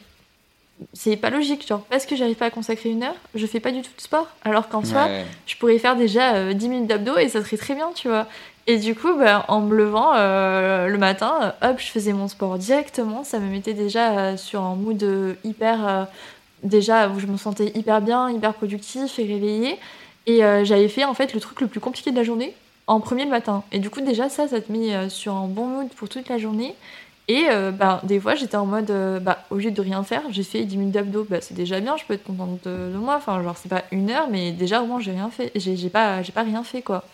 c'est pas logique. Genre, parce que j'arrive pas à consacrer une heure, je fais pas du tout de sport. Alors qu'en soi, je pourrais faire déjà 10 euh, minutes d'abdos et ça serait très bien, tu vois. Et du coup, bah, en me levant euh, le matin, euh, hop, je faisais mon sport directement. Ça me mettait déjà sur un mood hyper. déjà où je me sentais hyper bien, hyper productif et réveillée. Et j'avais fait en fait le truc le plus compliqué de la journée en premier le matin. Et du coup, déjà, ça, ça te met sur un bon mood pour toute la journée. Et euh, bah, des fois, j'étais en mode, euh, bah, au lieu de rien faire, j'ai fait 10 minutes d'abdos. Bah, c'est déjà bien, je peux être contente de, moi. Enfin, genre, c'est pas une heure, mais déjà, au moins, j'ai rien fait. J'ai pas, pas rien fait, quoi.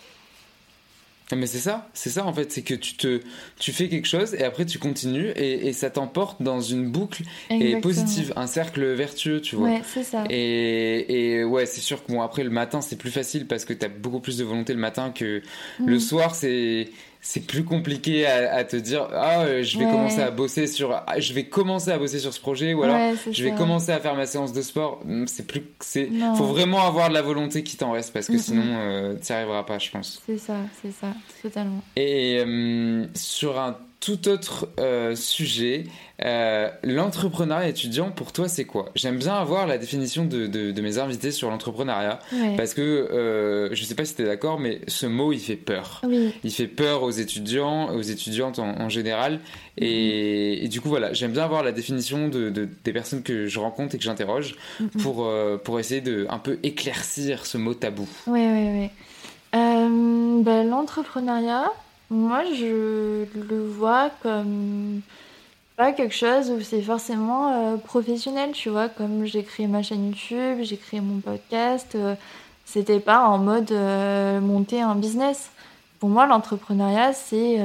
Mais c'est ça, c'est ça en fait, c'est que tu te, tu fais quelque chose et après tu continues et, et ça t'emporte dans une boucle et positive, un cercle vertueux, tu vois. Ouais, c'est ça. Et, et ouais, c'est sûr que bon après le matin c'est plus facile parce que t'as beaucoup plus de volonté le matin que le mm. soir c'est c'est plus compliqué à, te dire ah euh, je vais commencer à bosser sur ah, je vais commencer à bosser sur ce projet ou alors je vais commencer à faire ma séance de sport hmm, c'est plus c'est faut vraiment avoir de la volonté qui t'en reste parce que sinon euh, tu n'y arriveras pas je pense. C'est ça c'est ça totalement. Et euh, sur un tout autre euh, sujet, euh, l'entrepreneuriat étudiant, pour toi, c'est quoi? J'aime bien avoir la définition de, de, mes invités sur l'entrepreneuriat, parce que euh, je ne sais pas si tu es d'accord, mais ce mot, il fait peur. Il fait peur aux étudiants, aux étudiantes en, général. Et, du coup, voilà, j'aime bien avoir la définition de, des personnes que je rencontre et que j'interroge pour, pour essayer de un peu éclaircir ce mot tabou. Oui, oui, oui. Ben, l'entrepreneuriat, moi, je le vois comme pas quelque chose où c'est forcément euh, professionnel, tu vois, comme j'ai créé ma chaîne YouTube, j'ai créé mon podcast, euh, c'était pas en mode euh, monter un business. Pour moi, l'entrepreneuriat, c'est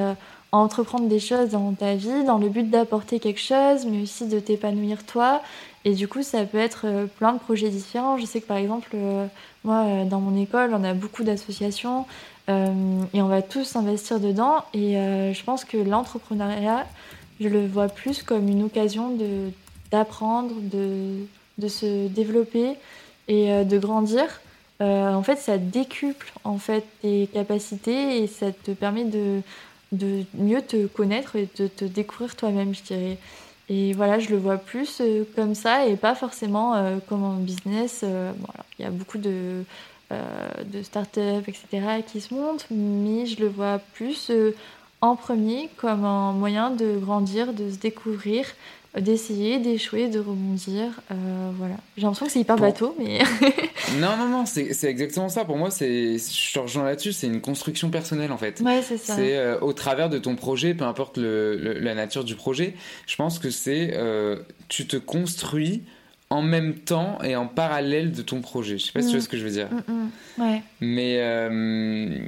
entreprendre des choses dans ta vie, dans le but d'apporter quelque chose, mais aussi de t'épanouir toi. Et du coup, ça peut être plein de projets différents. Je sais que par exemple, moi, dans mon école, on a beaucoup d'associations. Euh, et on va tous s'investir dedans. Et euh, je pense que l'entrepreneuriat, je le vois plus comme une occasion de, d'apprendre, de, de se développer et euh, de grandir. en fait, ça décuple en fait tes capacités et ça te permet de, de mieux te connaître et de te découvrir toi-même, je dirais. Et voilà, je le vois plus comme ça et pas forcément comme un business. il y a beaucoup de de start-up, etc., qui se montent, mais je le vois plus euh, en premier comme un moyen de grandir, de se découvrir, d'essayer, d'échouer, de rebondir. Euh, voilà. J'ai l'impression que c'est hyper bateau, mais. non, non, non, c'est exactement ça. Pour moi, c'est, je te rejoins là-dessus, c'est une construction personnelle en fait. Ouais, c'est ça. C'est au travers de ton projet, peu importe le, la nature du projet, je pense que c'est. tu te construis en même temps et en parallèle de ton projet. Je sais pas si tu vois Mm. ce que je veux dire. Mm, mm. Ouais. Mais euh,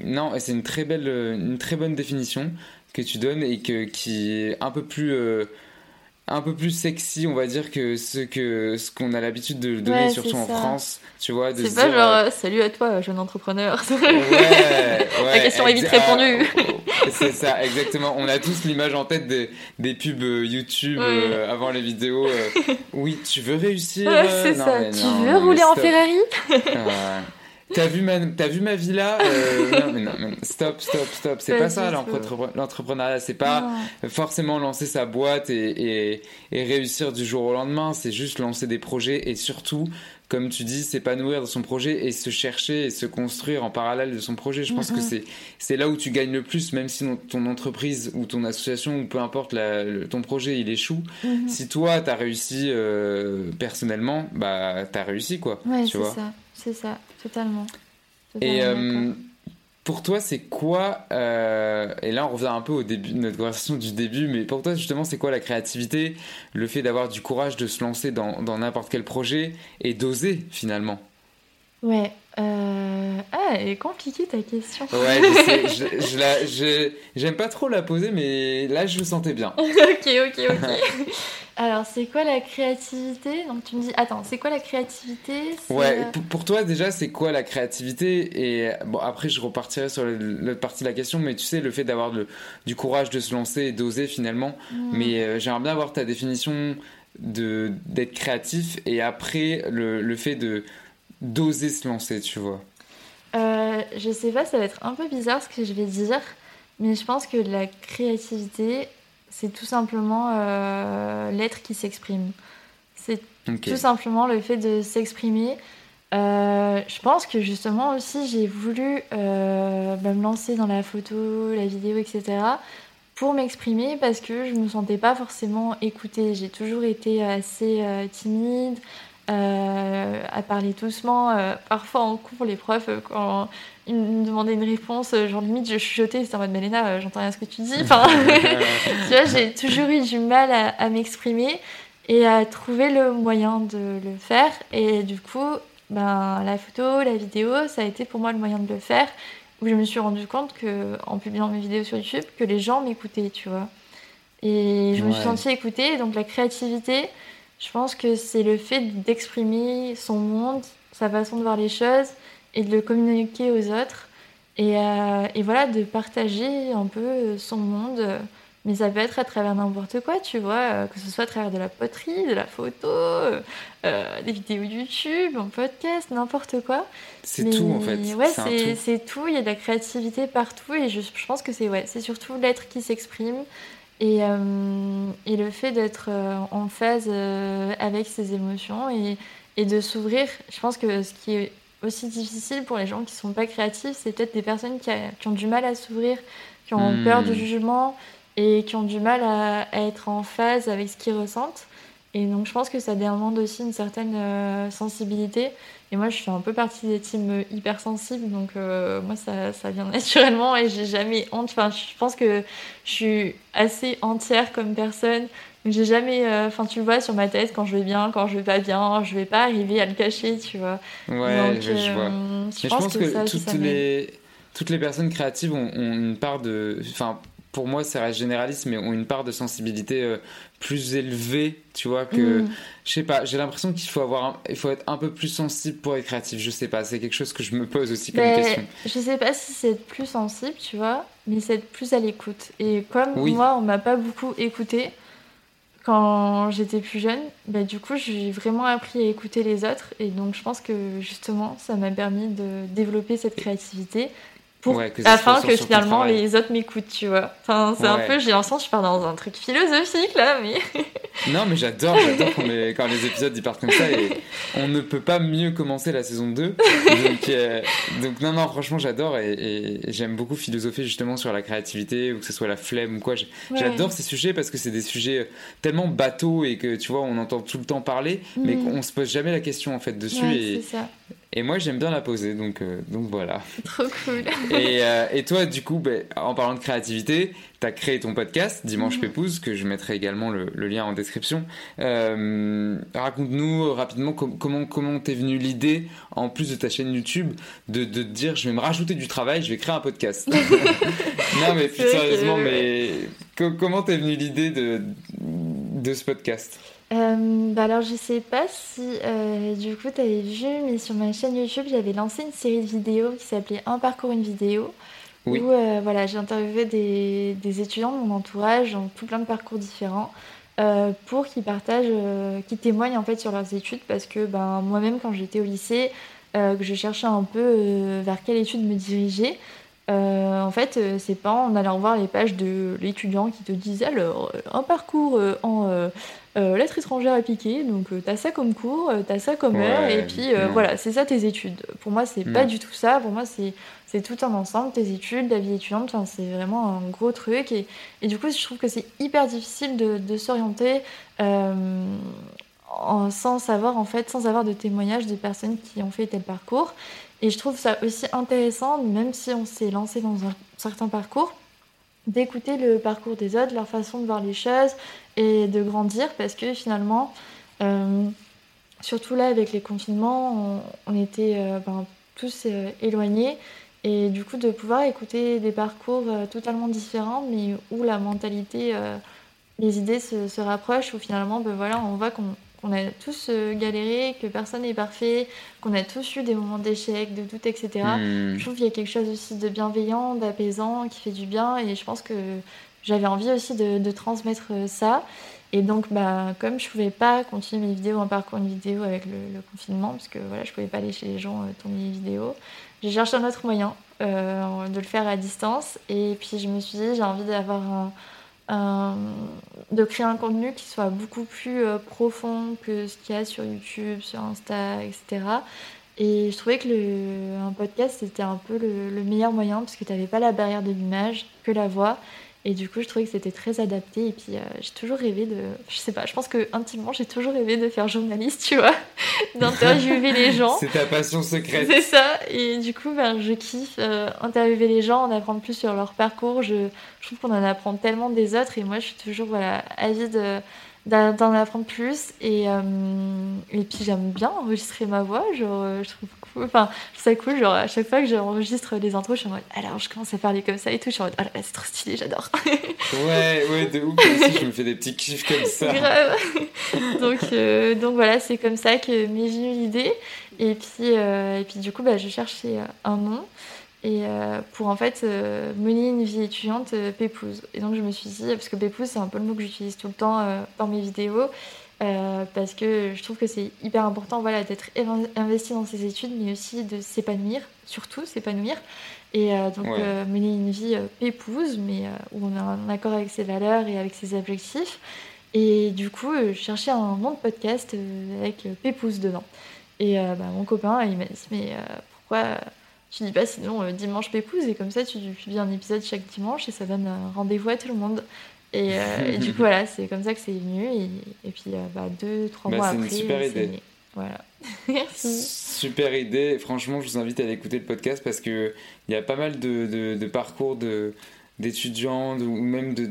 non, c'est une très belle, une très bonne définition que tu donnes et que qui est un peu plus, euh, un peu plus sexy, on va dire que ce que ce qu'on a l'habitude de donner, Ouais, surtout en. France. Tu vois, de C'est se pas dire, genre euh, euh, salut à toi, jeune entrepreneur. Ouais, La ouais, question est vite répondue. c'est ça, exactement. On a tous l'image en tête des, des pubs euh, YouTube euh, avant les vidéos. euh, oui, tu veux réussir Ouais, euh, c'est ça. Tu non, veux rouler en. Ferrari? Ouais. T'as vu ma, t'as vu ma villa Euh, non, mais non, mais stop, stop, stop. C'est Pas ça l'entrepreneuriat. C'est pas Non. forcément lancer sa boîte et, et, et réussir du jour au lendemain. C'est juste lancer des projets et surtout, comme tu dis, s'épanouir dans son projet et se chercher et se construire en parallèle de son projet. Je pense que c'est là où tu gagnes le plus, même si ton entreprise ou ton association ou peu importe la- le- ton projet il échoue. Mhm. Si toi t'as réussi euh, personnellement, bah t'as réussi quoi. Ouais, tu c'est ça. C'est ça, totalement. Et euh, pour toi, c'est quoi euh, Et là, on revient un peu au début de notre conversation du début, mais pour toi, justement, c'est quoi la créativité Le fait d'avoir du courage de se lancer dans dans n'importe quel projet et d'oser finalement? Ouais. Euh, Ah, elle est compliquée ta question. Ouais, je sais, je, je la- je- j'aime pas trop la poser, mais là, je le sentais bien. ok, ok, ok. Alors, c'est quoi la créativité? Donc, tu me dis, attends, c'est quoi la créativité? Ouais, euh, pour, toi déjà, c'est quoi la créativité? Et bon, après, je repartirai sur l'autre partie de la question, mais tu sais, le fait d'avoir du courage de se lancer et d'oser finalement. Mm. Mais euh, j'aimerais bien avoir ta définition de d'être créatif et après le, le fait de d'oser se lancer, tu vois. euh, je sais pas, ça va être un peu bizarre ce que je vais dire, mais je pense que la créativité, c'est tout simplement euh, l'être qui s'exprime. C'est tout simplement le fait de s'exprimer. Euh, je pense que justement aussi j'ai voulu euh, bah, me lancer dans la photo, la vidéo, etc. pour m'exprimer parce que je me sentais pas forcément écoutée. J'ai toujours été assez euh, timide, euh, à parler doucement. Euh, parfois en cours, les profs, euh, quand ils me demandaient une réponse, genre limite je chuchotais, c'était en mode Malena, j'entends rien ce que tu dis. Enfin, tu vois, j'ai toujours eu du mal à, à m'exprimer et à trouver le moyen de le faire. Et du coup, ben, la photo, la vidéo, ça a été pour moi le moyen de le faire. Où je me suis rendu compte que, en publiant mes vidéos sur YouTube, que les gens m'écoutaient, tu vois. Et je me suis sentie écoutée. Donc la créativité, je pense que c'est le fait d'exprimer son monde, sa façon de voir les choses et de le communiquer aux autres. Et, euh, et voilà, de partager un peu son monde. Mais ça peut être à travers n'importe quoi, tu vois, euh, que ce soit à travers de la poterie, de la photo, euh, des vidéos YouTube, un podcast, n'importe quoi. C'est tout en fait. Ouais, C'est tout. Il y a de la créativité partout et je, je pense que c'est ouais, c'est surtout l'être qui s'exprime et, euh, et le fait d'être euh, en phase euh, avec ses émotions et, et de s'ouvrir. Je pense que ce qui est aussi difficile pour les gens qui sont pas créatifs, c'est peut-être des personnes qui, a- qui ont du mal à s'ouvrir, qui ont Hmm. peur du jugement et qui ont du mal à, à être en phase avec ce qu'ils ressentent. Et donc je pense que ça demande aussi une certaine sensibilité. Et moi, je fais un peu partie des teams hypersensibles, donc euh, moi, ça, ça vient naturellement et j'ai jamais honte. Enfin, je pense que je suis assez entière comme personne. Donc j'ai jamais, euh, enfin tu le vois sur ma tête quand je vais bien, quand je vais pas bien, je vais pas arriver à le cacher, tu vois. Ouais, Donc, je, je vois. euh, Mais je pense que, ça toutes, ça les, toutes les personnes créatives ont, ont une part de. Enfin, pour moi, ça reste généraliste, mais ont une part de sensibilité euh, plus élevée, tu vois, que. Mm. Je sais pas, j'ai l'impression qu'il faut, avoir un- il faut être un peu plus sensible pour être créatif. Je sais pas, c'est quelque chose que je me pose aussi comme Mais question. je sais pas si c'est être plus sensible, tu vois, mais c'est être plus à l'écoute. Et comme Oui. moi, on m'a pas beaucoup écouté quand j'étais plus jeune, bah, du coup, j'ai vraiment appris à écouter les autres. Et donc, je pense que justement, ça m'a permis de développer cette créativité pour Ouais, que ça se afin que finalement les autres m'écoutent, tu vois. Enfin, c'est un peu, j'ai l'impression que je pars dans un truc philosophique là, mais. Non, mais j'adore, j'adore quand les, quand les épisodes ils partent comme ça et on ne peut pas mieux commencer la saison 2. Donc, euh, donc non, non, franchement, j'adore et, j'aime beaucoup philosopher justement sur la créativité ou que ce soit la flemme ou quoi. Ouais. J'adore ces sujets parce que c'est des sujets tellement bateaux et que tu vois, on entend tout le temps parler, mais Mhm. qu'on se pose jamais la question en fait dessus. Et. Et moi, j'aime bien la poser, donc, euh, donc voilà. Trop cool. et, euh, et, toi, du coup, ben, en parlant de créativité, tu as créé ton podcast, Dimanche Mhm. Pépouze, que je mettrai également le, le lien en description. Euh, Raconte-nous rapidement com- comment comment t'es venue l'idée, en plus de ta chaîne YouTube, de, de te dire je vais me rajouter du travail, je vais créer un podcast. non, mais plus sérieusement, mais co- comment t'es venue l'idée de, de ce podcast? Euh, bah alors je sais pas si euh, du coup tu avais vu, mais sur ma chaîne YouTube j'avais lancé une série de vidéos qui s'appelait Un parcours, une vidéo. Oui. Où euh, voilà, j'ai interviewé des, des étudiants de mon entourage dans tout plein de parcours différents pour qu'ils partagent, qu'ils témoignent en fait sur leurs études parce que ben, moi-même quand j'étais au lycée, que je cherchais un peu vers quelle étude me diriger, euh, en fait, euh, c'est pas en allant voir les pages de l'étudiant qui te disent alors un parcours euh, en euh, lettres étrangères appliquées, donc euh, t'as ça comme cours, euh, t'as ça comme Ouais, heure, et puis euh, voilà, c'est ça tes études. Pour moi, c'est pas du tout ça. Pour moi, c'est tout un ensemble, tes études, la vie étudiante, c'est vraiment un gros truc. Et, et du coup, je trouve que c'est hyper difficile de, de s'orienter euh, sans savoir, en fait, sans avoir de témoignages de personnes qui ont fait tel parcours. Et je trouve ça aussi intéressant, même si on s'est lancé dans un certain parcours, d'écouter le parcours des autres, leur façon de voir les choses et de grandir parce que finalement, euh, surtout là avec les confinements, on, était euh, ben, tous euh, éloignés et du coup de pouvoir écouter des parcours totalement différents mais où la mentalité, les idées se, se rapprochent, où finalement ben, voilà, on voit qu'on qu'on a tous euh, galéré, que personne n'est parfait, qu'on a tous eu des moments d'échec, de doute, etc. Hmm. Je trouve qu'il y a quelque chose aussi de bienveillant, d'apaisant, qui fait du bien. Et je pense que j'avais envie aussi de, de transmettre euh, ça. Et donc, bah, comme je pouvais pas continuer mes vidéos en parcours une vidéo avec le, le confinement, parce que voilà, je pouvais pas aller chez les gens euh, tourner les vidéos, j'ai cherché un autre moyen euh, de le faire à distance. Et puis, je me suis dit, j'ai envie d'avoir un, un- de créer un contenu qui soit beaucoup plus euh, profond que ce qu'il y a sur YouTube, sur Insta, etc. Et je trouvais que podcast, c'était un peu le, le meilleur moyen parce que tu n'avais pas la barrière de l'image, que la voix. Et du coup, je trouvais que c'était très adapté. Et puis, euh, j'ai toujours rêvé de. Je sais pas, je pense que intimement, j'ai toujours rêvé de faire journaliste, tu vois, d'interviewer les gens. C'est ta passion secrète. C'est ça. Et du coup, ben, je kiffe euh, interviewer les gens, en apprendre plus sur leur parcours. Je, je trouve qu'on en apprend tellement des autres. Et moi, je suis toujours voilà, avide euh, d'en apprendre plus. Et, euh, et puis, j'aime bien enregistrer ma voix. Genre, je trouve Enfin, ça cool. Genre, à chaque fois que j'enregistre les intros, je suis en mode, alors, je commence à parler comme ça et tout. Je suis en mode, oh là là, c'est trop stylé, j'adore. Ouais, ouais, de ouf. Aussi, je me fais des petits kiffs comme ça. Grave. donc, euh, donc voilà, c'est comme ça que m'est venue l'idée. Et puis, euh, et puis du coup, bah, je cherchais euh, un nom et euh, pour en fait euh, mener une vie étudiante euh, pépouse. Et donc je me suis dit, parce que pépouse, c'est un peu le mot que j'utilise tout le temps dans mes vidéos. Euh, parce que je trouve que c'est hyper important voilà, d'être investi dans ses études, mais aussi de s'épanouir, surtout s'épanouir. Et euh, donc Ouais. euh, mener une vie pépouse, mais où on est en accord avec ses valeurs et avec ses objectifs. Et du coup, je cherchais un nom de podcast avec Pépouze dedans. Et bah, mon copain, il m'a dit Mais pourquoi tu dis pas sinon dimanche Pépouze Et comme ça, tu publies un épisode chaque dimanche et ça donne rendez-vous à tout le monde. Et, euh, et du coup, voilà, c'est comme ça que c'est venu. Et, et puis, euh, bah, deux, trois Bah, mois c'est une après, super idée. Voilà. Merci. Super idée. Franchement, je vous invite à aller écouter le podcast parce que il y a pas mal de, de- de parcours de d'étudiants de- ou même de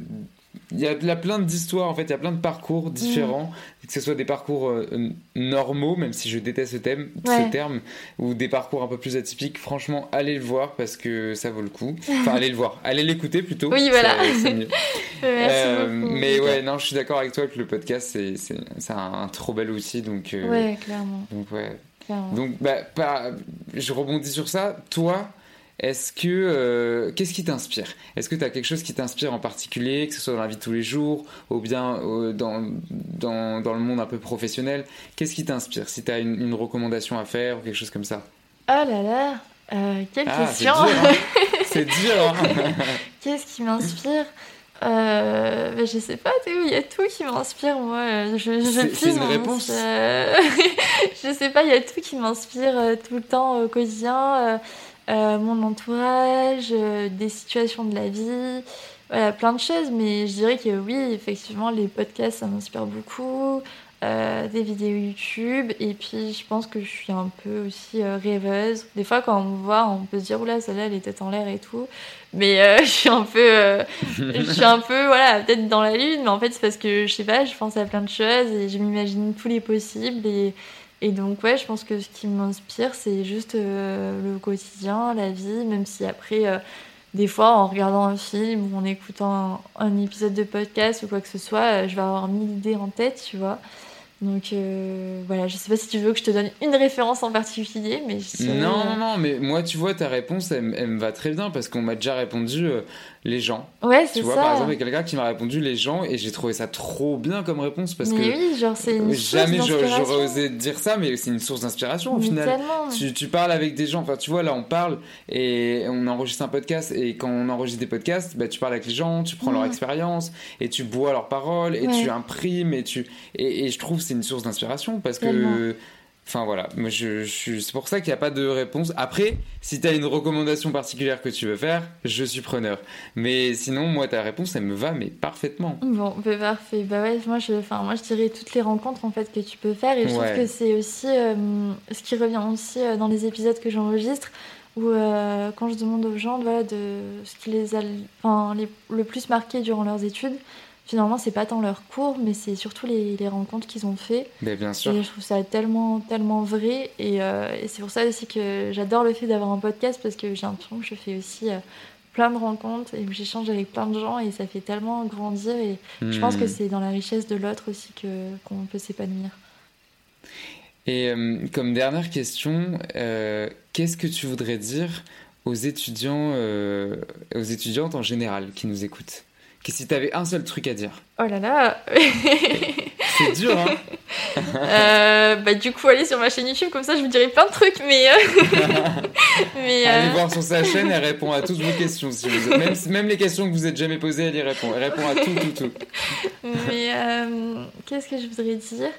il y a, plein d'histoires en fait, il y a plein de parcours différents, que ce soit des parcours euh, normaux, même si je déteste ce, thème, Ouais. ce terme, ou des parcours un peu plus atypiques. Franchement, allez le voir parce que ça vaut le coup. Enfin, allez le voir, allez l'écouter plutôt. Oui, voilà. Ça- c'est mieux. Merci Euh, beaucoup. mais ouais, non, je suis d'accord avec toi que le podcast c'est un, un trop bel outil, donc. euh, Ouais, clairement. donc ouais. clairement. Donc, bah, pas- je rebondis sur ça. Toi, est-ce que. euh, Qu'est-ce qui t'inspire? Est-ce que tu as quelque chose qui t'inspire en particulier, que ce soit dans la vie de tous les jours ou bien euh, dans, dans, dans le monde un peu professionnel? Qu'est-ce qui t'inspire? Si tu as une, une recommandation à faire ou quelque chose comme ça? Oh là là, euh, quelle Ah, c'est question dur, hein. C'est dur hein. Qu'est-ce qui m'inspire? Euh, bah, Je sais pas, il y a tout qui m'inspire, moi. Je, je C'est- une réponse. je sais pas, il y a tout qui m'inspire tout le temps au quotidien. Euh, mon entourage, euh, des situations de la vie, voilà, plein de choses. Mais je dirais que oui, effectivement, les podcasts, ça m'inspire beaucoup. euh, des vidéos YouTube. Et puis, je pense que je suis un peu aussi rêveuse. Des fois, quand on me voit, on peut se dire, oula, celle-là, elle est tête en l'air et tout. Mais je suis un peu, je suis un peu, voilà, peut-être dans la lune. Mais en fait, c'est parce que, je sais pas, je pense à plein de choses et je m'imagine tous les possibles. Et, et donc, ouais, je pense que ce qui m'inspire, c'est juste le quotidien, la vie, même si après des fois, en regardant un film ou en écoutant un, épisode de podcast ou quoi que ce soit, je vais avoir mille idées en tête, tu vois. Donc euh, voilà, je sais pas si tu veux que je te donne une référence en particulier, mais non, non, non, mais moi, tu vois, ta réponse, elle, me va très bien parce qu'on m'a déjà répondu euh, les gens. Ouais, c'est ça. Tu vois, par exemple, il y a quelqu'un qui m'a répondu les gens et j'ai trouvé ça trop bien comme réponse parce mais que oui, genre c'est une jamais j'aurais osé dire ça, mais c'est une source d'inspiration au final. Tu, tu, parles avec des gens, enfin, tu vois, là, on parle et on enregistre un podcast et quand on enregistre des podcasts, bah, tu parles avec les gens, tu prends leur expérience et tu bois leurs paroles et tu imprimes et tu et, et je trouve c'est une source d'inspiration parce que. Enfin voilà, moi je, je c'est pour ça qu'il n'y a pas de réponse. Après, si tu as une recommandation particulière que tu veux faire, je suis preneur. Mais sinon, moi ta réponse, elle me va mais parfaitement. Bon, bah, parfait. Bah ouais, moi je, enfin moi je dirais toutes les rencontres en fait que tu peux faire et je trouve que c'est aussi euh, ce qui revient aussi euh, dans les épisodes que j'enregistre où euh, quand je demande aux gens voilà, de ce qui les a enfin, les, le plus marqué durant leurs études finalement, c'est pas tant leur cours, mais c'est surtout les, rencontres qu'ils ont fait. Mais bien sûr. Et je trouve ça tellement, tellement vrai. Euh, et, c'est pour ça aussi que j'adore le fait d'avoir un podcast parce que j'ai l'impression que je fais aussi euh, plein de rencontres et j'échange avec plein de gens et ça fait tellement grandir. Et je pense que hmm. c'est dans la richesse de l'autre aussi que, qu'on peut s'épanouir. Et euh, comme dernière question, qu'est-ce que tu voudrais dire aux étudiants, aux étudiantes en général qui nous écoutent? Que si t'avais un seul truc à dire Oh là là C'est dur, hein euh, Bah du coup, allez sur ma chaîne YouTube, comme ça je vous dirai plein de trucs, mais... Euh, mais euh, Allez voir sur sa chaîne, elle répond à toutes vos questions. Si vous... même, même, les questions que vous êtes jamais posées, elle y répond. Elle répond à tout, tout, tout. Mais qu'est-ce que je voudrais dire?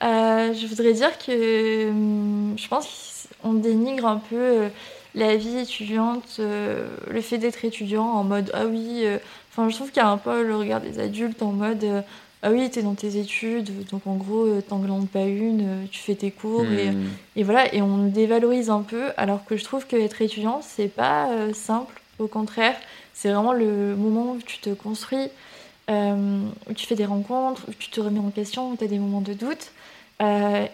Je voudrais dire que hum, je pense qu'on dénigre un peu la vie étudiante, le fait d'être étudiant en mode « Ah oui... Enfin, je trouve qu'il y a un peu le regard des adultes en mode euh, ah oui, t'es dans tes études, donc en gros, euh, t'en glandes pas une, euh, tu fais tes cours et, hmm. et, voilà, et on dévalorise un peu, alors que je trouve qu'être étudiant, c'est pas simple, au contraire, c'est vraiment le moment où tu te construis, où tu fais des rencontres, où tu te remets en question, où tu as des moments de doute.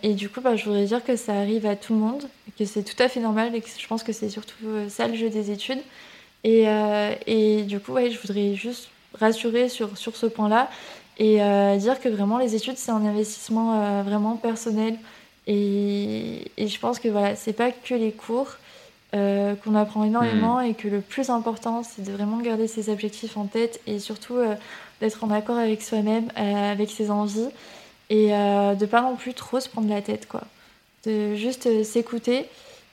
et du coup, bah, je voudrais dire que ça arrive à tout le monde, que c'est tout à fait normal et que je pense que c'est surtout ça le jeu des études. Et, euh, et du coup, ouais, je voudrais juste rassurer sur, sur ce point-là et euh, dire que vraiment les études, c'est un investissement euh, vraiment personnel. Et, et, je pense que voilà, c'est pas que les cours. qu'on apprend énormément hmm. et que le plus important c'est de vraiment garder ses objectifs en tête et surtout d'être en accord avec soi-même, avec ses envies et de pas non plus trop se prendre la tête quoi. De juste s'écouter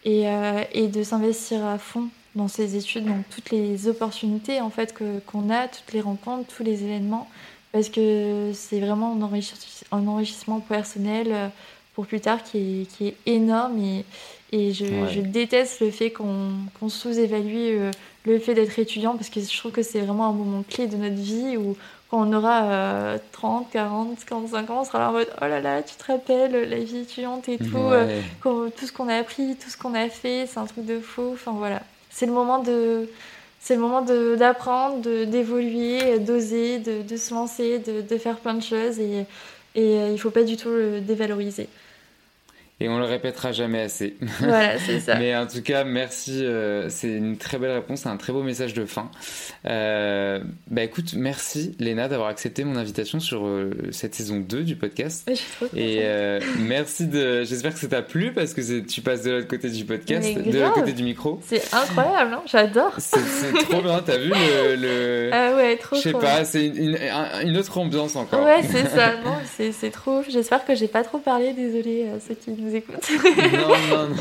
et, et de s'investir à fond dans ses études, donc toutes les opportunités en fait qu'on a, toutes les rencontres, tous les événements, parce que c'est vraiment un, un, enrichissement personnel euh, pour plus tard qui est, qui est énorme et, et je, je, déteste le fait qu'on, qu'on sous-évalue euh, le fait d'être étudiant parce que je trouve que c'est vraiment un moment clé de notre vie où quand on aura 30, 40, 45 ans, on sera là en mode oh là là, tu te rappelles la vie étudiante et tout, euh, tout ce qu'on a appris, tout ce qu'on a fait, c'est un truc de fou. Enfin voilà c'est le moment de c'est le d'apprendre, d'évoluer, d'oser, de, se lancer, de, faire plein de choses et, et euh, il ne faut pas du tout le dévaloriser. Et on le répétera jamais assez. Voilà, c'est ça. Mais en tout cas, merci. Euh, c'est une très belle réponse, un très beau message de fin. Euh, bah écoute, merci Léna d'avoir accepté mon invitation sur euh, cette saison 2 du podcast. Et euh, merci de. J'espère que ça t'a plu parce que tu passes de l'autre côté du podcast, de l'autre côté du micro. C'est incroyable, hein j'adore. C'est trop bien, t'as vu le, le, Ah ouais, trop Je sais pas, c'est une, une, autre ambiance encore. Ouais, c'est ça, c'est trop. J'espère que j'ai pas trop parlé, désolé à ceux qui écoute. non, non, non.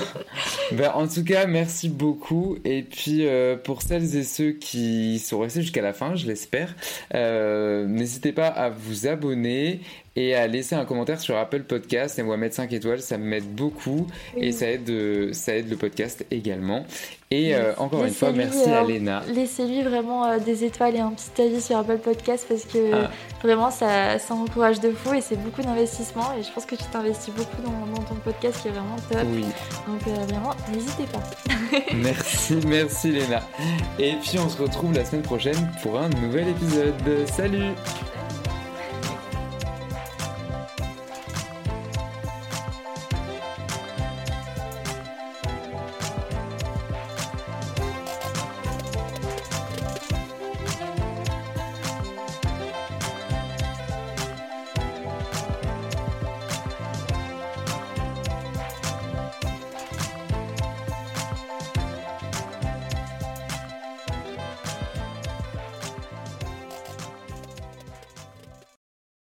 Ben, en tout cas, merci beaucoup. Et puis, euh, pour celles et ceux qui sont restés jusqu'à la fin, je l'espère, euh, n'hésitez pas à vous abonner et à laisser un commentaire sur Apple Podcast et moi mettre 5 étoiles, ça m'aide beaucoup et ça aide, ça aide le podcast également. Et euh, encore une fois, merci à euh, Léna. Laissez-lui vraiment euh, des étoiles et un petit avis sur Apple Podcast parce que Ah. vraiment ça, ça encourage de fou et c'est beaucoup d'investissement et je pense que tu t'investis beaucoup dans, dans ton podcast qui est vraiment top. Oui. Donc euh, vraiment, n'hésitez pas. Merci, merci Léna. Et puis on se retrouve la semaine prochaine pour un nouvel épisode. Salut